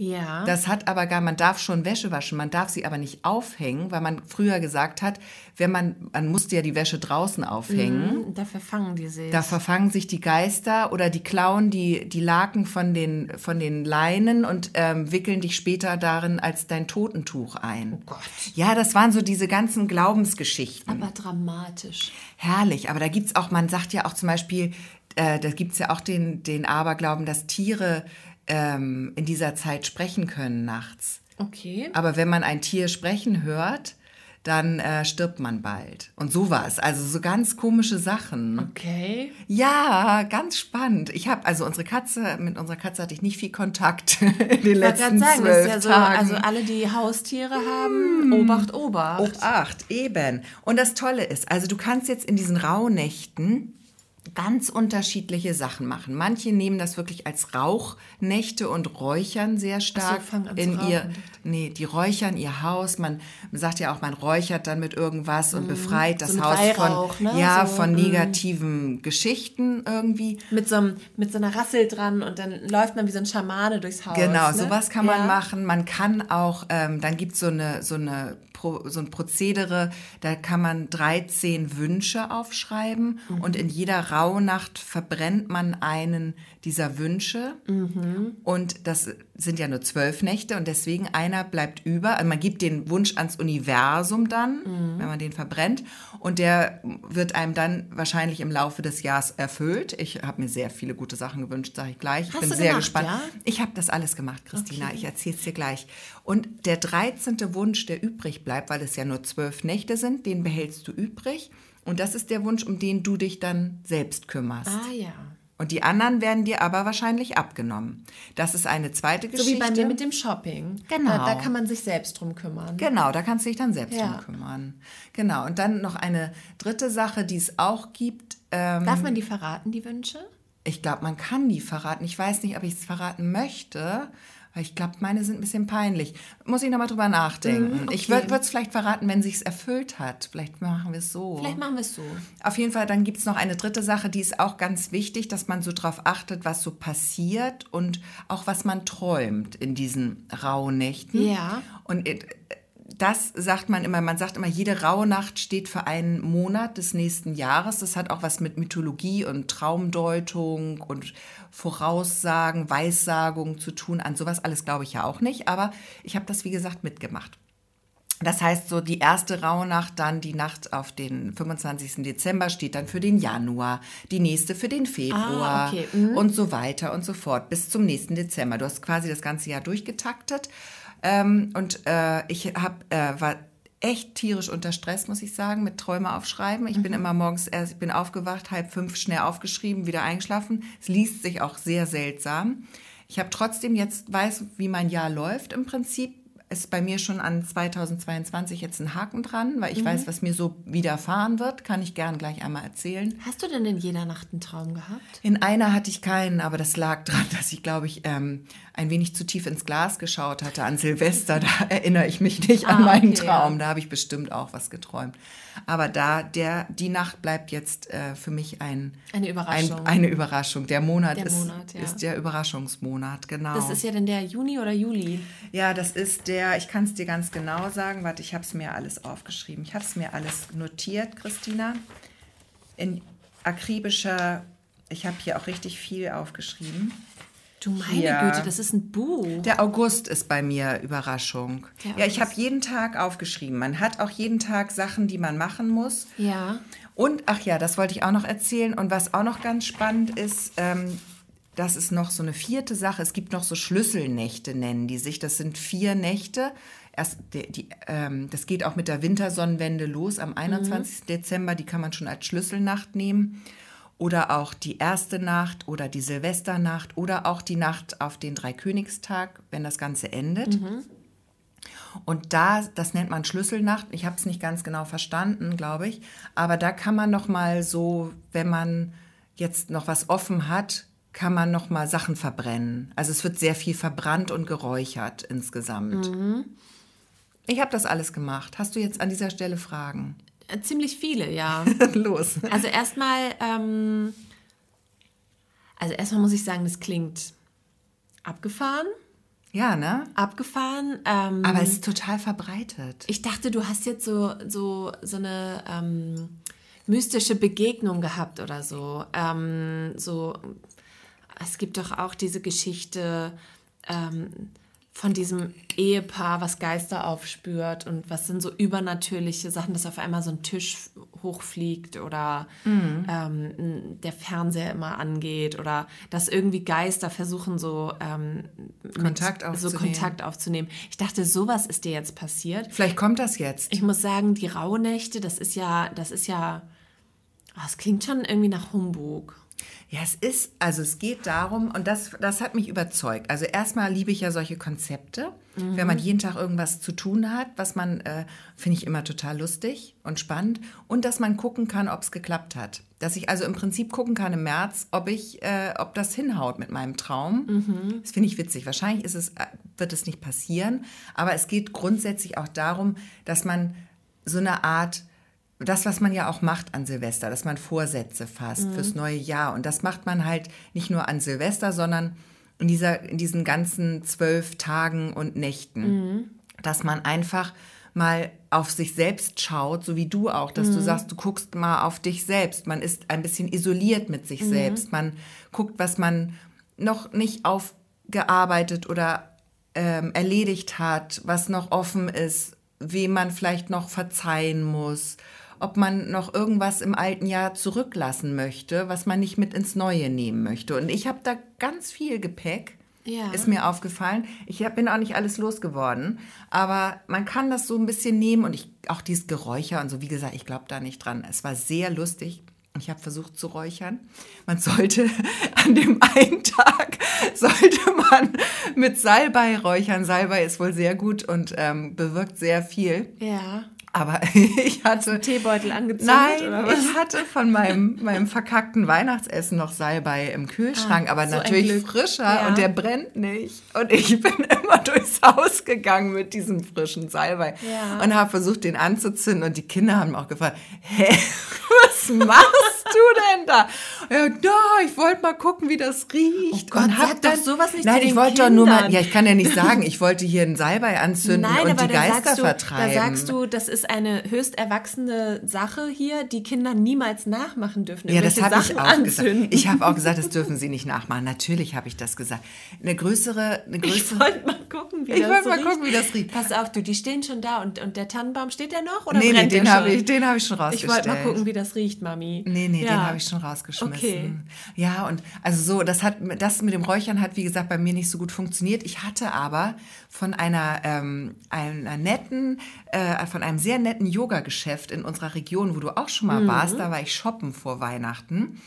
Ja. Das hat aber gar, man darf schon Wäsche waschen, man darf sie aber nicht aufhängen, weil man früher gesagt hat, wenn man, man musste ja die Wäsche draußen aufhängen. Mhm, da verfangen die sich. Da verfangen sich die Geister oder die klauen die, die Laken von den, von den Leinen und ähm, wickeln dich später darin als dein Totentuch ein. Oh Gott. Ja, das waren so diese ganzen Glaubensgeschichten. aber dramatisch. Herrlich, aber da gibt's auch, man sagt ja auch zum Beispiel, äh, da gibt's ja auch den, den Aberglauben, dass Tiere ähm, in dieser Zeit sprechen können nachts. Okay. Aber wenn man ein Tier sprechen hört, dann äh, stirbt man bald. Und sowas, also so ganz komische Sachen. Okay. Ja, ganz spannend. Ich habe also unsere Katze, mit unserer Katze hatte ich nicht viel Kontakt in den Ich wollte letzten gerade sagen, das zwölf ist ja so, Tagen. also alle, die Haustiere haben, Obacht, Obacht. Obacht, eben. Und das Tolle ist, also du kannst jetzt in diesen Rauhnächten ganz unterschiedliche Sachen machen. Manche nehmen das wirklich als Rauchnächte und räuchern sehr stark zu in ihr nee, die räuchern ihr Haus. Man sagt ja auch, man räuchert dann mit irgendwas und befreit das mit Haus Weihrauch, von ne? ja, So, von mm. negativen Geschichten irgendwie. Mit so, einem, mit so einer Rassel dran und dann läuft man wie so ein Schamane durchs Haus. Genau, ne? sowas kann man Ja. machen. Man kann auch, ähm, dann gibt so eine, so eine so ein Prozedere, da kann man 13 Wünsche aufschreiben Mhm. und in jeder Rauhnacht verbrennt man einen dieser Wünsche. Mhm. Und das sind ja nur zwölf Nächte und deswegen einer bleibt über. Also man gibt den Wunsch ans Universum dann, Mhm. wenn man den verbrennt. Und der wird einem dann wahrscheinlich im Laufe des Jahres erfüllt. Ich habe mir sehr viele gute Sachen gewünscht, sage ich gleich. Ich Hast bin sehr gemacht, gespannt. ja? Ich habe das alles gemacht, Christina. Ich erzähle es dir gleich. Und der 13. Wunsch, der übrig bleibt, weil es ja nur zwölf Nächte sind, den behältst du übrig. Und das ist der Wunsch, um den du dich dann selbst kümmerst. Ah ja. Und die anderen werden dir aber wahrscheinlich abgenommen. Das ist eine zweite So Geschichte. wie bei mir mit dem Shopping. Genau. Da, da kann man sich selbst drum kümmern. Genau, da kannst du dich dann selbst Ja. drum kümmern. Genau. Und dann noch eine dritte Sache, die es auch gibt. Ähm, Darf man die verraten, die Wünsche? ich glaube, man kann die verraten. Ich weiß nicht, ob ich es verraten möchte. Weil ich glaube, meine sind ein bisschen peinlich. Muss ich nochmal drüber nachdenken. Mhm, Ich okay. würde es vielleicht verraten, wenn sich's erfüllt hat. Vielleicht machen wir es so. Vielleicht machen wir es so. Auf jeden Fall, dann gibt es noch eine dritte Sache, die ist auch ganz wichtig, dass man so drauf achtet, was so passiert und auch was man träumt in diesen rauen Nächten. Ja. Und äh, das sagt man immer, man sagt immer, jede raue Nacht steht für einen Monat des nächsten Jahres. Das hat auch was mit Mythologie und Traumdeutung und Voraussagen, Weissagung zu tun. An sowas alles glaube ich ja auch nicht, aber ich habe das, wie gesagt, mitgemacht. Das heißt, so die erste Rauhnacht, dann die Nacht auf den 25. Dezember steht dann für den Januar, die nächste für den Februar Ah, okay. Mhm. und so weiter und so fort bis zum nächsten Dezember. Du hast quasi das ganze Jahr durchgetaktet. Ähm, und äh, ich hab, äh, war echt tierisch unter Stress, muss ich sagen, mit Träume aufschreiben. Ich Mhm. bin immer morgens erst, ich bin aufgewacht, halb fünf schnell aufgeschrieben, wieder eingeschlafen. Es liest sich auch sehr seltsam. Ich habe trotzdem jetzt, weiß, wie mein Jahr läuft im Prinzip. Ist bei mir schon an 2022 jetzt ein Haken dran, weil ich Mhm. weiß, was mir so widerfahren wird. Kann ich gern gleich einmal erzählen. Hast du denn in jeder Nacht einen Traum gehabt? In einer hatte ich keinen, aber das lag daran, dass ich, glaube ich, ähm, ein wenig zu tief ins Glas geschaut hatte an Silvester. Da erinnere ich mich nicht an Ah, meinen okay, Traum. ja. Da habe ich bestimmt auch was geträumt. Aber da, der, die Nacht bleibt jetzt äh, für mich ein, Eine ein, Überraschung. eine Überraschung. Der Monat, Der ist, Monat, ja. ist der Überraschungsmonat, genau. das ist ja dann der Juni oder Juli. Ja, das ist der, ich kann es dir ganz genau sagen, warte, ich habe es mir alles aufgeschrieben. Ich habe es mir alles notiert, Christina. In akribischer, ich habe hier auch richtig viel aufgeschrieben. Du meine Ja. Güte, das ist ein Buch. Der August ist bei mir Überraschung. Ja, ich habe jeden Tag aufgeschrieben. Man hat auch jeden Tag Sachen, die man machen muss. ja. Und, ach ja, das wollte ich auch noch erzählen. Und was auch noch ganz spannend ist, ähm, das ist noch so eine vierte Sache. Es gibt noch so Schlüsselnächte, nennen die sich. Das sind vier Nächte. Erst die, die, ähm, das geht auch mit der Wintersonnenwende los am 21. Dezember. Die kann man schon als Schlüsselnacht nehmen. Oder auch die erste Nacht oder die Silvesternacht oder auch die Nacht auf den Dreikönigstag, wenn das Ganze endet. Und da, das nennt man Schlüsselnacht. Ich habe es nicht ganz genau verstanden, glaube ich. Aber da kann man noch mal so, wenn man jetzt noch was offen hat, kann man noch mal Sachen verbrennen. Also es wird sehr viel verbrannt und geräuchert insgesamt. Ich habe das alles gemacht. Hast du jetzt an dieser Stelle Fragen? Äh, Ziemlich viele, ja. Los. Also erstmal, ähm, also erstmal muss ich sagen, das klingt abgefahren. Ja, ne? Abgefahren. Ähm, Aber es ist total verbreitet. ich dachte, du hast jetzt so, so, so eine ähm, mystische Begegnung gehabt oder so. Ähm, so. Es gibt doch auch diese Geschichte ähm, von diesem Ehepaar, was Geister aufspürt und was sind so übernatürliche Sachen, dass auf einmal so ein Tisch hochfliegt oder ähm, der Fernseher immer angeht oder dass irgendwie Geister versuchen so ähm, mit- Kontakt so aufzunehmen. Kontakt aufzunehmen. Ich dachte, sowas ist dir jetzt passiert. Vielleicht kommt das jetzt. Ich muss sagen, die Rauhnächte, das ist ja, das ist ja, ah, es klingt schon irgendwie nach Humbug. Ja, es ist, also es geht darum, und das, das hat mich überzeugt. Also erstmal liebe ich ja solche Konzepte, wenn man jeden Tag irgendwas zu tun hat, was man, äh, finde ich immer total lustig und spannend. Und dass man gucken kann, ob es geklappt hat. Dass ich also im Prinzip gucken kann im März, ob ich, äh, ob das hinhaut mit meinem Traum. Das finde ich witzig. Wahrscheinlich ist es, äh, wird es nicht passieren, aber es geht grundsätzlich auch darum, dass man so eine Art das, was man ja auch macht an Silvester, dass man Vorsätze fasst fürs neue Jahr. Und das macht man halt nicht nur an Silvester, sondern in, dieser, in diesen ganzen zwölf Tagen und Nächten. Dass man einfach mal auf sich selbst schaut, so wie du auch, dass du sagst, du guckst mal auf dich selbst. Man ist ein bisschen isoliert mit sich selbst. Man guckt, was man noch nicht aufgearbeitet oder ähm, erledigt hat, was noch offen ist, wem man vielleicht noch verzeihen muss, ob man noch irgendwas im alten Jahr zurücklassen möchte, was man nicht mit ins Neue nehmen möchte. Und ich habe da ganz viel Gepäck. Ja. Ist mir aufgefallen. Ich bin auch nicht alles losgeworden, aber man kann das so ein bisschen nehmen und ich, auch dieses Geräucher und so, wie gesagt, ich glaube da nicht dran. Es war sehr lustig. Ich habe versucht zu räuchern. Man sollte an dem einen Tag sollte man mit Salbei räuchern. Salbei ist wohl sehr gut und ähm, bewirkt sehr viel. Ja. Aber ich hatte Teebeutel angezündet Nein, oder was? ich hatte von meinem, meinem verkackten Weihnachtsessen noch Salbei im Kühlschrank, Ah, aber so natürlich frischer Ja. und der brennt nicht. Und ich bin immer durchs Haus gegangen mit diesem frischen Salbei Ja. und habe versucht, den anzuzünden. Und die Kinder haben auch gefragt, hä, was machst du denn da? Ja, da, ich wollte mal gucken, wie das riecht. Oh Gott, und hab sag doch sowas nicht Nein, ich wollte doch nur mal, ja, ich kann ja nicht sagen, ich wollte hier einen Salbei anzünden Nein, und aber die Geister sagst, du, vertreiben. da sagst du, das ist eine höchst erwachsene Sache hier, die Kinder niemals nachmachen dürfen. Ja, das habe ich auch anzünden. gesagt. Ich habe auch gesagt, das dürfen Sie nicht nachmachen. Natürlich habe ich das gesagt. Eine größere, eine Ich größere. wollte mal gucken, wie Ich das wollte mal riecht. gucken, wie das riecht. Pass auf, du, die stehen schon da und, und der Tannenbaum steht der noch oder Nee, nee, den habe ich, den habe ich schon Ich rausgestellt. wollte mal gucken, wie das riecht, Mami. Nee, nee, Ja. den habe ich schon rausgeschmissen. Okay. Ja, und also so, das hat das mit dem Räuchern hat, wie gesagt, bei mir nicht so gut funktioniert. Ich hatte aber von einer, ähm, einer netten, äh, von einem sehr netten Yoga-Geschäft in unserer Region, wo du auch schon mal warst, da war ich shoppen vor Weihnachten.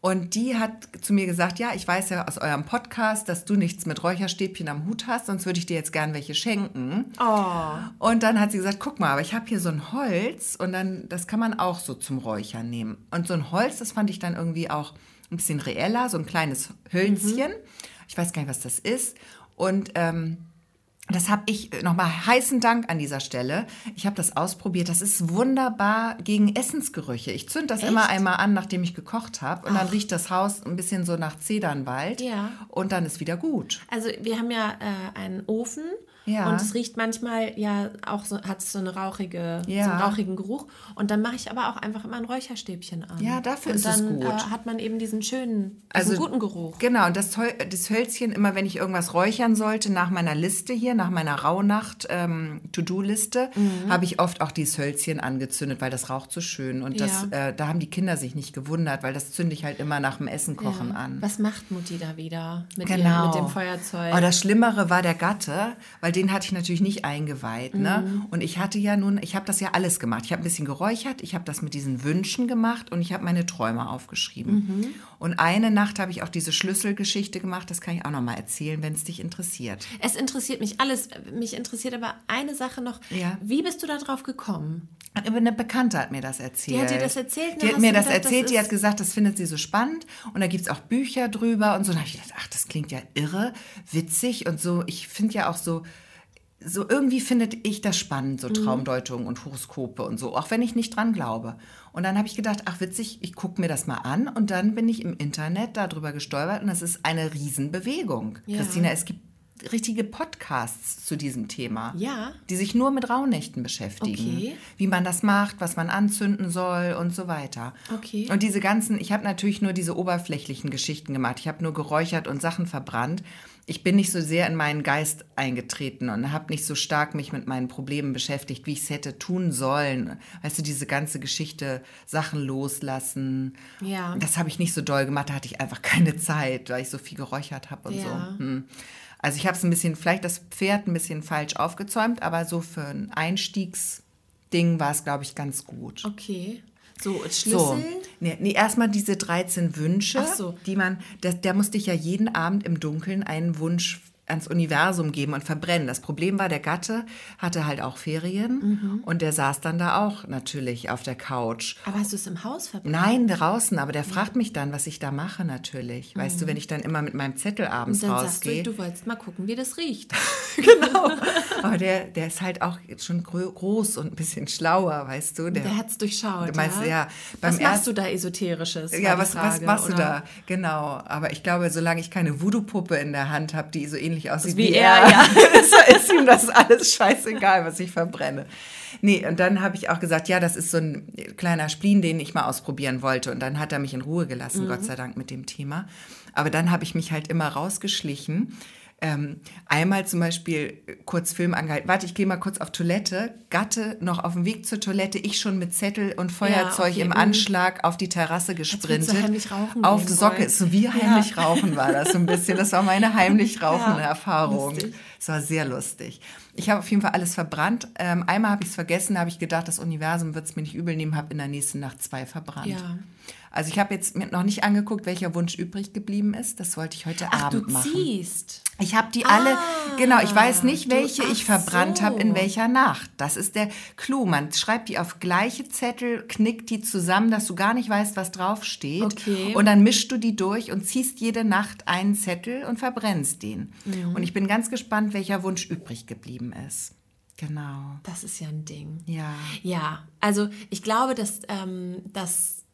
Und die hat zu mir gesagt, ja, ich weiß ja aus eurem Podcast, dass du nichts mit Räucherstäbchen am Hut hast, sonst würde ich dir jetzt gern welche schenken. Oh, Und dann hat sie gesagt, guck mal, aber ich habe hier so ein Holz und dann, das kann man auch so zum Räuchern nehmen. Und so ein Holz, das fand ich dann irgendwie auch ein bisschen reeller, so ein kleines Hölzchen. Ich weiß gar nicht, was das ist. Und ähm, das habe ich nochmal heißen Dank an dieser Stelle. Ich habe das ausprobiert. Das ist wunderbar gegen Essensgerüche. Ich zünd das immer einmal an, nachdem ich gekocht habe. Und dann riecht das Haus ein bisschen so nach Zedernwald. Ja. Und dann ist wieder gut. also wir haben ja äh, einen Ofen Ja. und es riecht manchmal ja auch so, hat so eine rauchige, Ja. so einen rauchigen Geruch. Und dann mache ich aber auch einfach immer ein Räucherstäbchen an. Ja, dafür und ist es dann, gut. Äh, hat man eben diesen schönen, diesen Also guten Geruch. Genau, und das, das Hölzchen, immer wenn ich irgendwas räuchern sollte, nach meiner Liste hier, nach meiner Rauhnacht-To-Do-Liste, Mhm. habe ich oft auch dieses Hölzchen angezündet, weil das raucht so schön. Und das, Ja. äh, da haben die Kinder sich nicht gewundert, weil das zünde ich halt immer nach dem Essen kochen an. Was macht Mutti da wieder mit, Genau. ihrem, mit dem Feuerzeug? Aber das Schlimmere war der Gatte, weil den hatte ich natürlich nicht eingeweiht. Ne? Mhm. Und ich hatte ja nun, ich habe das ja alles gemacht. Ich habe ein bisschen geräuchert, ich habe das mit diesen Wünschen gemacht und ich habe meine Träume aufgeschrieben. Mhm. Und eine Nacht habe ich auch diese Schlüsselgeschichte gemacht. Das kann ich auch noch mal erzählen, wenn es dich interessiert. es interessiert mich alles. Mich interessiert aber eine Sache noch. Ja. Wie bist du da drauf gekommen? Eine Bekannte hat mir das erzählt. Die hat dir das erzählt und Die hat mir das gedacht, das erzählt, die ist- hat gesagt, das findet sie so spannend. Und da gibt es auch Bücher drüber und so. Da habe ich gedacht, ach, das klingt ja irre, witzig und so. Ich finde ja auch so, so irgendwie findet ich das spannend, Mhm. so Traumdeutungen und Horoskope und so, auch wenn ich nicht dran glaube. Und dann habe ich gedacht, ach witzig, ich gucke mir das mal an. Und dann bin ich im Internet darüber gestolpert und das ist eine Riesenbewegung. Ja. Christina, es gibt richtige Podcasts zu diesem Thema Ja. die sich nur mit Rauhnächten beschäftigen. Okay. Wie man das macht, was man anzünden soll und so weiter. Okay. Und diese ganzen, ich habe natürlich nur diese oberflächlichen Geschichten gemacht. Ich habe nur geräuchert und Sachen verbrannt. Ich bin nicht so sehr in meinen Geist eingetreten und habe nicht so stark mich mit meinen Problemen beschäftigt, wie ich es hätte tun sollen. Weißt du, diese ganze Geschichte, Sachen loslassen. Ja. Das habe ich nicht so doll gemacht. Da hatte ich einfach keine Zeit, weil ich so viel geräuchert habe und Ja. so. Hm. Also ich habe es ein bisschen, vielleicht das Pferd ein bisschen falsch aufgezäumt, aber so für ein Einstiegsding war es, glaube ich, ganz gut. Okay. So, Schlüssel. So, nee, nee, erstmal diese 13 Wünsche, so. die man, das, der musste ich ja jeden Abend im Dunkeln einen Wunsch ans Universum geben und verbrennen. Das Problem war, der Gatte hatte halt auch Ferien Mhm. und der saß dann da auch natürlich auf der Couch. Aber hast du es im Haus verbrannt? Nein, draußen, aber der fragt mich dann, was ich da mache natürlich. Weißt du, wenn ich dann immer mit meinem Zettel abends Mhm. Und dann sagst rausgehe. du, du wolltest mal gucken, wie das riecht. Aber der, der ist halt auch schon groß und ein bisschen schlauer, weißt du. Der, Der hat es durchschaut. Du meinst, ja. ja, was machst du da Esoterisches? ja, was, was Frage, machst du oder? da? Genau. Aber ich glaube, solange ich keine Voodoo-Puppe in der Hand habe, die so ähnlich aussieht wie wie, er, er, ja. ist, ist ihm das alles scheißegal, was ich verbrenne. Nee, und dann habe ich auch gesagt, ja, das ist so ein kleiner Spleen, den ich mal ausprobieren wollte. Und dann hat er mich in Ruhe gelassen, Mhm. Gott sei Dank, mit dem Thema. Aber dann habe ich mich halt immer rausgeschlichen. Ähm, einmal zum Beispiel äh, kurz Film angehalten. Warte, ich gehe mal kurz auf Toilette. Gatte noch auf dem Weg zur Toilette. Ich schon mit Zettel und Feuerzeug okay, im mm. Anschlag auf die Terrasse gesprintet. heimlich rauchen auf Socke. wollen. So wie heimlich rauchen war das so ein bisschen. Das war meine heimlich rauchende Ja, Erfahrung. Es war sehr lustig. Ich habe auf jeden Fall alles verbrannt. Ähm, einmal habe ich es vergessen, da habe ich gedacht, das Universum wird es mir nicht übel nehmen, habe in der nächsten Nacht zwei verbrannt. Ja. Also ich habe jetzt mir noch nicht angeguckt, welcher Wunsch übrig geblieben ist. Das wollte ich heute Ach, du Abend machen. ziehst. Ich habe die alle, genau, ich weiß nicht, du- welche ach ich verbrannt so. habe in welcher Nacht. Das ist der Clou. Man schreibt die auf gleiche Zettel, knickt die zusammen, dass du gar nicht weißt, was draufsteht. Okay. Und dann mischst du die durch und ziehst jede Nacht einen Zettel und verbrennst den. Mhm. Und ich bin ganz gespannt, welcher Wunsch übrig geblieben ist. Genau. Das ist ja ein Ding. Ja. Ja, also ich glaube, dass, ähm, dass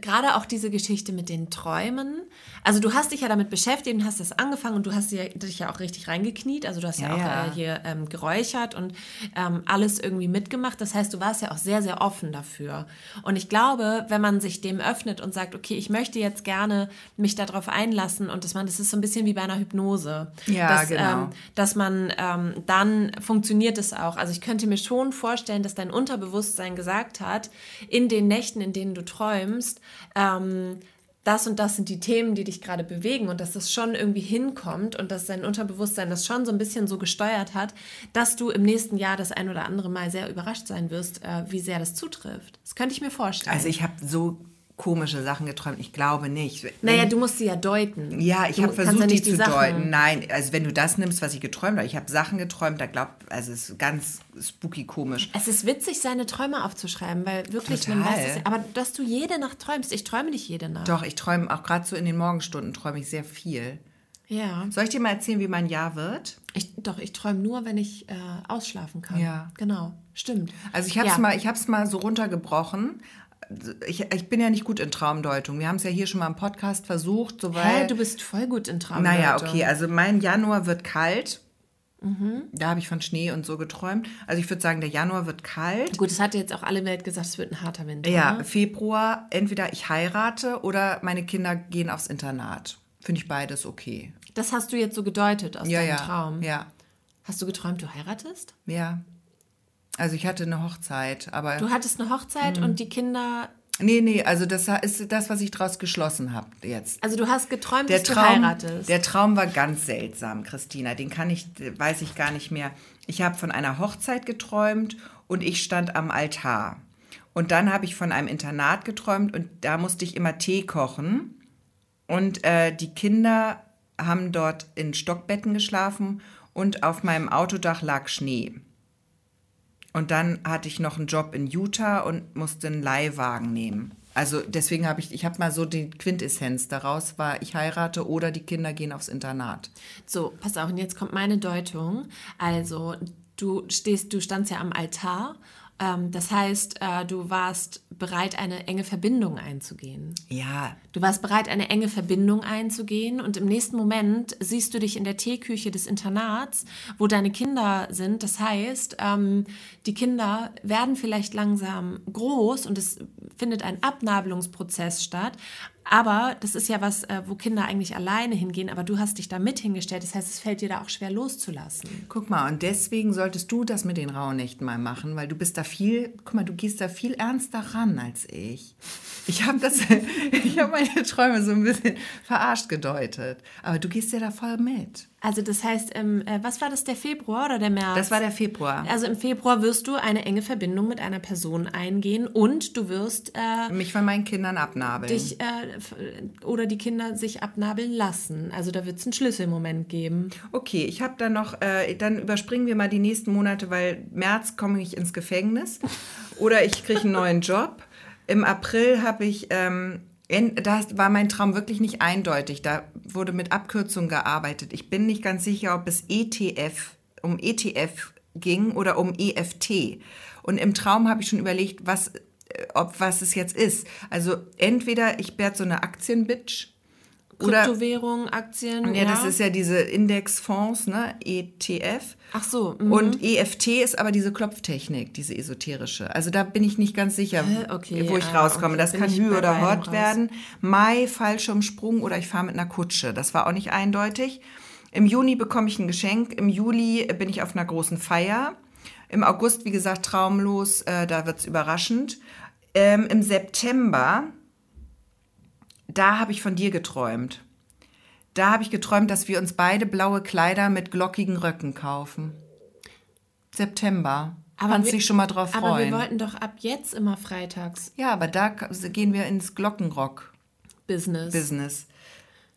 gerade auch diese Geschichte mit den Träumen. Also du hast dich ja damit beschäftigt und hast das angefangen und du hast dich ja auch richtig reingekniet. Also du hast ja, Ja, auch ja. Äh, hier ähm, geräuchert und ähm, alles irgendwie mitgemacht. Das heißt, du warst ja auch sehr, sehr offen dafür. Und ich glaube, wenn man sich dem öffnet und sagt, okay, ich möchte jetzt gerne mich darauf einlassen und dass man, das ist so ein bisschen wie bei einer Hypnose. Ja, dass, genau. Ähm, dass man ähm, dann funktioniert es auch. Also ich könnte mir schon vorstellen, dass dein Unterbewusstsein gesagt hat, in den Nächten, in denen du träumst, ähm, das und das sind die Themen, die dich gerade bewegen und dass das schon irgendwie hinkommt und dass dein Unterbewusstsein das schon so ein bisschen so gesteuert hat, dass du im nächsten Jahr das ein oder andere Mal sehr überrascht sein wirst, äh, wie sehr das zutrifft. Das könnte ich mir vorstellen. Also ich habe so komische Sachen geträumt. Ich glaube nicht. naja, du musst sie ja deuten. Ja, ich habe versucht, ja die nicht zu Sachen- deuten. Nein, also wenn du das nimmst, was ich geträumt habe, ich habe Sachen geträumt, da glaubt, also es ist ganz spooky komisch. Es ist witzig, seine Träume aufzuschreiben, weil wirklich, man Total. weiß es, aber dass du jede Nacht träumst, ich träume nicht jede Nacht. Doch, ich träume auch gerade so in den Morgenstunden träume ich sehr viel. Ja. Soll ich dir mal erzählen, wie mein Jahr wird? Ich, doch, ich träume nur, wenn ich äh, ausschlafen kann. Ja. Genau, stimmt. Also ich habe es ja. mal, ich habe es mal so runtergebrochen. Ich, ich bin ja nicht gut in Traumdeutung. Wir haben es ja hier schon mal im Podcast versucht, so Hä, weil. du bist voll gut in Traumdeutung. naja, okay, also mein Januar wird kalt. Mhm. Da habe ich von Schnee und so geträumt. Also ich würde sagen, der Januar wird kalt. Gut, es hat jetzt auch alle Welt gesagt, es wird ein harter Winter. Ja, ne? Februar, entweder ich heirate oder meine Kinder gehen aufs Internat. Finde ich beides okay. Das hast du jetzt so gedeutet aus Ja, deinem ja. Traum. Ja, Hast du geträumt, du heiratest? ja. Also ich hatte eine Hochzeit, aber. Du hattest eine Hochzeit Mhm. und die Kinder. nee, nee, also das ist das, was ich daraus geschlossen habe jetzt. Also du hast geträumt, Der dass Traum, du heiratest. der Traum war ganz seltsam, Christina. Den kann ich, weiß ich gar nicht mehr. Ich habe von einer Hochzeit geträumt und ich stand am Altar. Und dann habe ich von einem Internat geträumt und da musste ich immer Tee kochen. Und äh, die Kinder haben dort in Stockbetten geschlafen und auf meinem Autodach lag Schnee. Und dann hatte ich noch einen Job in Utah und musste einen Leihwagen nehmen. Also deswegen habe ich, ich habe mal so die Quintessenz daraus war, ich heirate oder die Kinder gehen aufs Internat. So, pass auf, und jetzt kommt meine Deutung. Also, du stehst, du standst ja am Altar. Ähm, das heißt, äh, du warst bereit, eine enge Verbindung einzugehen. Ja, Du warst bereit, eine enge Verbindung einzugehen und im nächsten Moment siehst du dich in der Teeküche des Internats, wo deine Kinder sind. Das heißt, ähm, die Kinder werden vielleicht langsam groß und es findet ein Abnabelungsprozess statt. Aber das ist ja was, äh, wo Kinder eigentlich alleine hingehen, aber du hast dich da mit hingestellt. Das heißt, es fällt dir da auch schwer loszulassen. guck mal, und deswegen solltest du das mit den Rauhnächten mal machen, weil du bist da viel, guck mal, du gehst da viel ernster ran als ich. Ich habe das, ich habe meine Träume so ein bisschen verarscht gedeutet. Aber du gehst ja da voll mit. Also das heißt, ähm, äh, was war das, der Februar oder der März? Das war der Februar. Also im Februar wirst du eine enge Verbindung mit einer Person eingehen und du wirst äh, Mich von meinen Kindern abnabeln. dich äh, oder die Kinder sich abnabeln lassen. Also da wird es einen Schlüsselmoment geben. Okay, ich habe dann noch, äh, dann überspringen wir mal die nächsten Monate, weil März komme ich ins Gefängnis oder ich kriege einen neuen Job. Im April habe ich, ähm, in, da war mein Traum wirklich nicht eindeutig. Da wurde mit Abkürzungen gearbeitet. Ich bin nicht ganz sicher, ob es ETF, um ETF ging oder um EFT. Und im Traum habe ich schon überlegt, was, äh, ob was es jetzt ist. Also entweder ich werde so eine Aktienbitch oder Kryptowährung, Aktien. ja, das ist ja diese Indexfonds, ne? ETF. Ach so. mhm. Und EFT ist aber diese Klopftechnik, diese esoterische. Also da bin ich nicht ganz sicher? Okay, wo ich ah, rauskomme. okay, Das kann Hü oder Hort werden. Mai, Fallschirmsprung oder ich fahre mit einer Kutsche. Das war auch nicht eindeutig. Im Juni bekomme ich ein Geschenk. Im Juli bin ich auf einer großen Feier. Im August, wie gesagt, traumlos. Äh, da wird's überraschend. Ähm, Im September, da habe ich von dir geträumt. Da habe ich geträumt, dass wir uns beide blaue Kleider mit glockigen Röcken kaufen. September. Kannst wir- dich schon mal drauf Aber wir freuen. wollten doch ab jetzt immer freitags Ja, aber da gehen wir ins Glockenrock-Business. Business.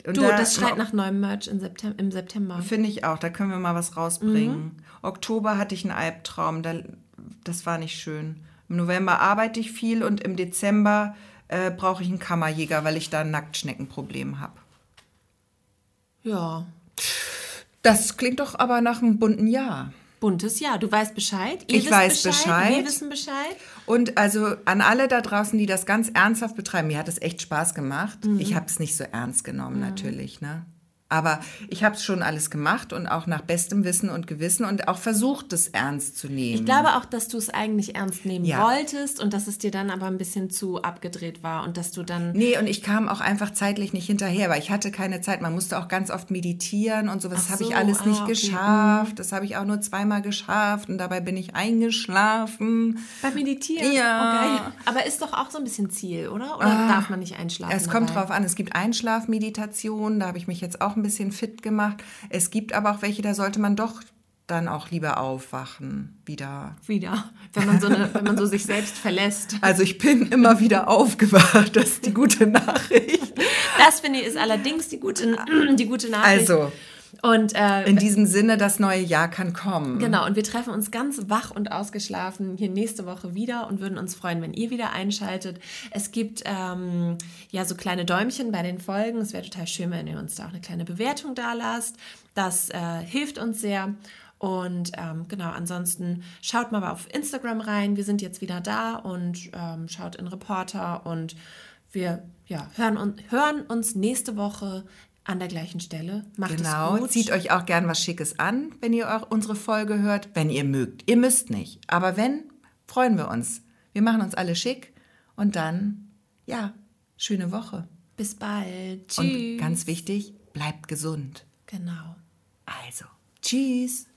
Und Du, da- das schreit nach neuem Merch im September. Im September. Finde ich auch, da können wir mal was rausbringen. Mhm. Oktober hatte ich einen Albtraum, da, das war nicht schön. Im November arbeite ich viel und im Dezember äh, brauche ich einen Kammerjäger, weil ich da ein Nacktschneckenproblem habe. Ja. Das klingt doch aber nach einem bunten Jahr. buntes Jahr. Du weißt Bescheid. Ich wisst weiß Bescheid. Wir wissen Bescheid. Und also an alle da draußen, die das ganz ernsthaft betreiben, mir hat es echt Spaß gemacht. Ich habe es nicht so ernst genommen, natürlich, ne? Aber ich habe es schon alles gemacht und auch nach bestem Wissen und Gewissen und auch versucht, es ernst zu nehmen. Ich glaube auch, dass du es eigentlich ernst nehmen Ja. wolltest und dass es dir dann aber ein bisschen zu abgedreht war und dass du dann. Nee, und ich kam auch einfach zeitlich nicht hinterher, weil ich hatte keine Zeit. Man musste auch ganz oft meditieren und sowas Ach habe ich so, alles ah, nicht okay, geschafft. Das habe ich auch nur zweimal geschafft und dabei bin ich eingeschlafen. Beim Meditieren? Ja. Okay. Aber ist doch auch so ein bisschen Ziel, oder? Oder darf man nicht einschlafen? Es kommt dabei? drauf an. Es gibt Einschlafmeditationen, da habe ich mich jetzt auch ein bisschen fit gemacht. Es gibt aber auch welche, da sollte man doch dann auch lieber aufwachen wieder. Wieder. Wenn man so, eine, wenn man so sich selbst verlässt. Also ich bin immer wieder aufgewacht. Das ist die gute Nachricht. Das finde ich ist allerdings die gute, die gute Nachricht. Also Und äh, in diesem Sinne, das neue Jahr kann kommen. Genau, und wir treffen uns ganz wach und ausgeschlafen hier nächste Woche wieder und würden uns freuen, wenn ihr wieder einschaltet. Es gibt ähm, ja so kleine Däumchen bei den Folgen. Es wäre total schön, wenn ihr uns da auch eine kleine Bewertung da lasst. Das äh, hilft uns sehr. Und ähm, genau, ansonsten schaut mal auf Instagram rein. Wir sind jetzt wieder da und ähm, schaut in Reporter und wir ja, hören, un hören uns nächste Woche an der gleichen Stelle. Macht Genau, es gut. zieht euch auch gern was Schickes an, wenn ihr auch unsere Folge hört, wenn ihr mögt. Ihr müsst nicht, aber wenn, freuen wir uns. Wir machen uns alle schick und dann, ja, schöne Woche. Bis bald. Tschüss. Und ganz wichtig, bleibt gesund. Genau. Also, tschüss.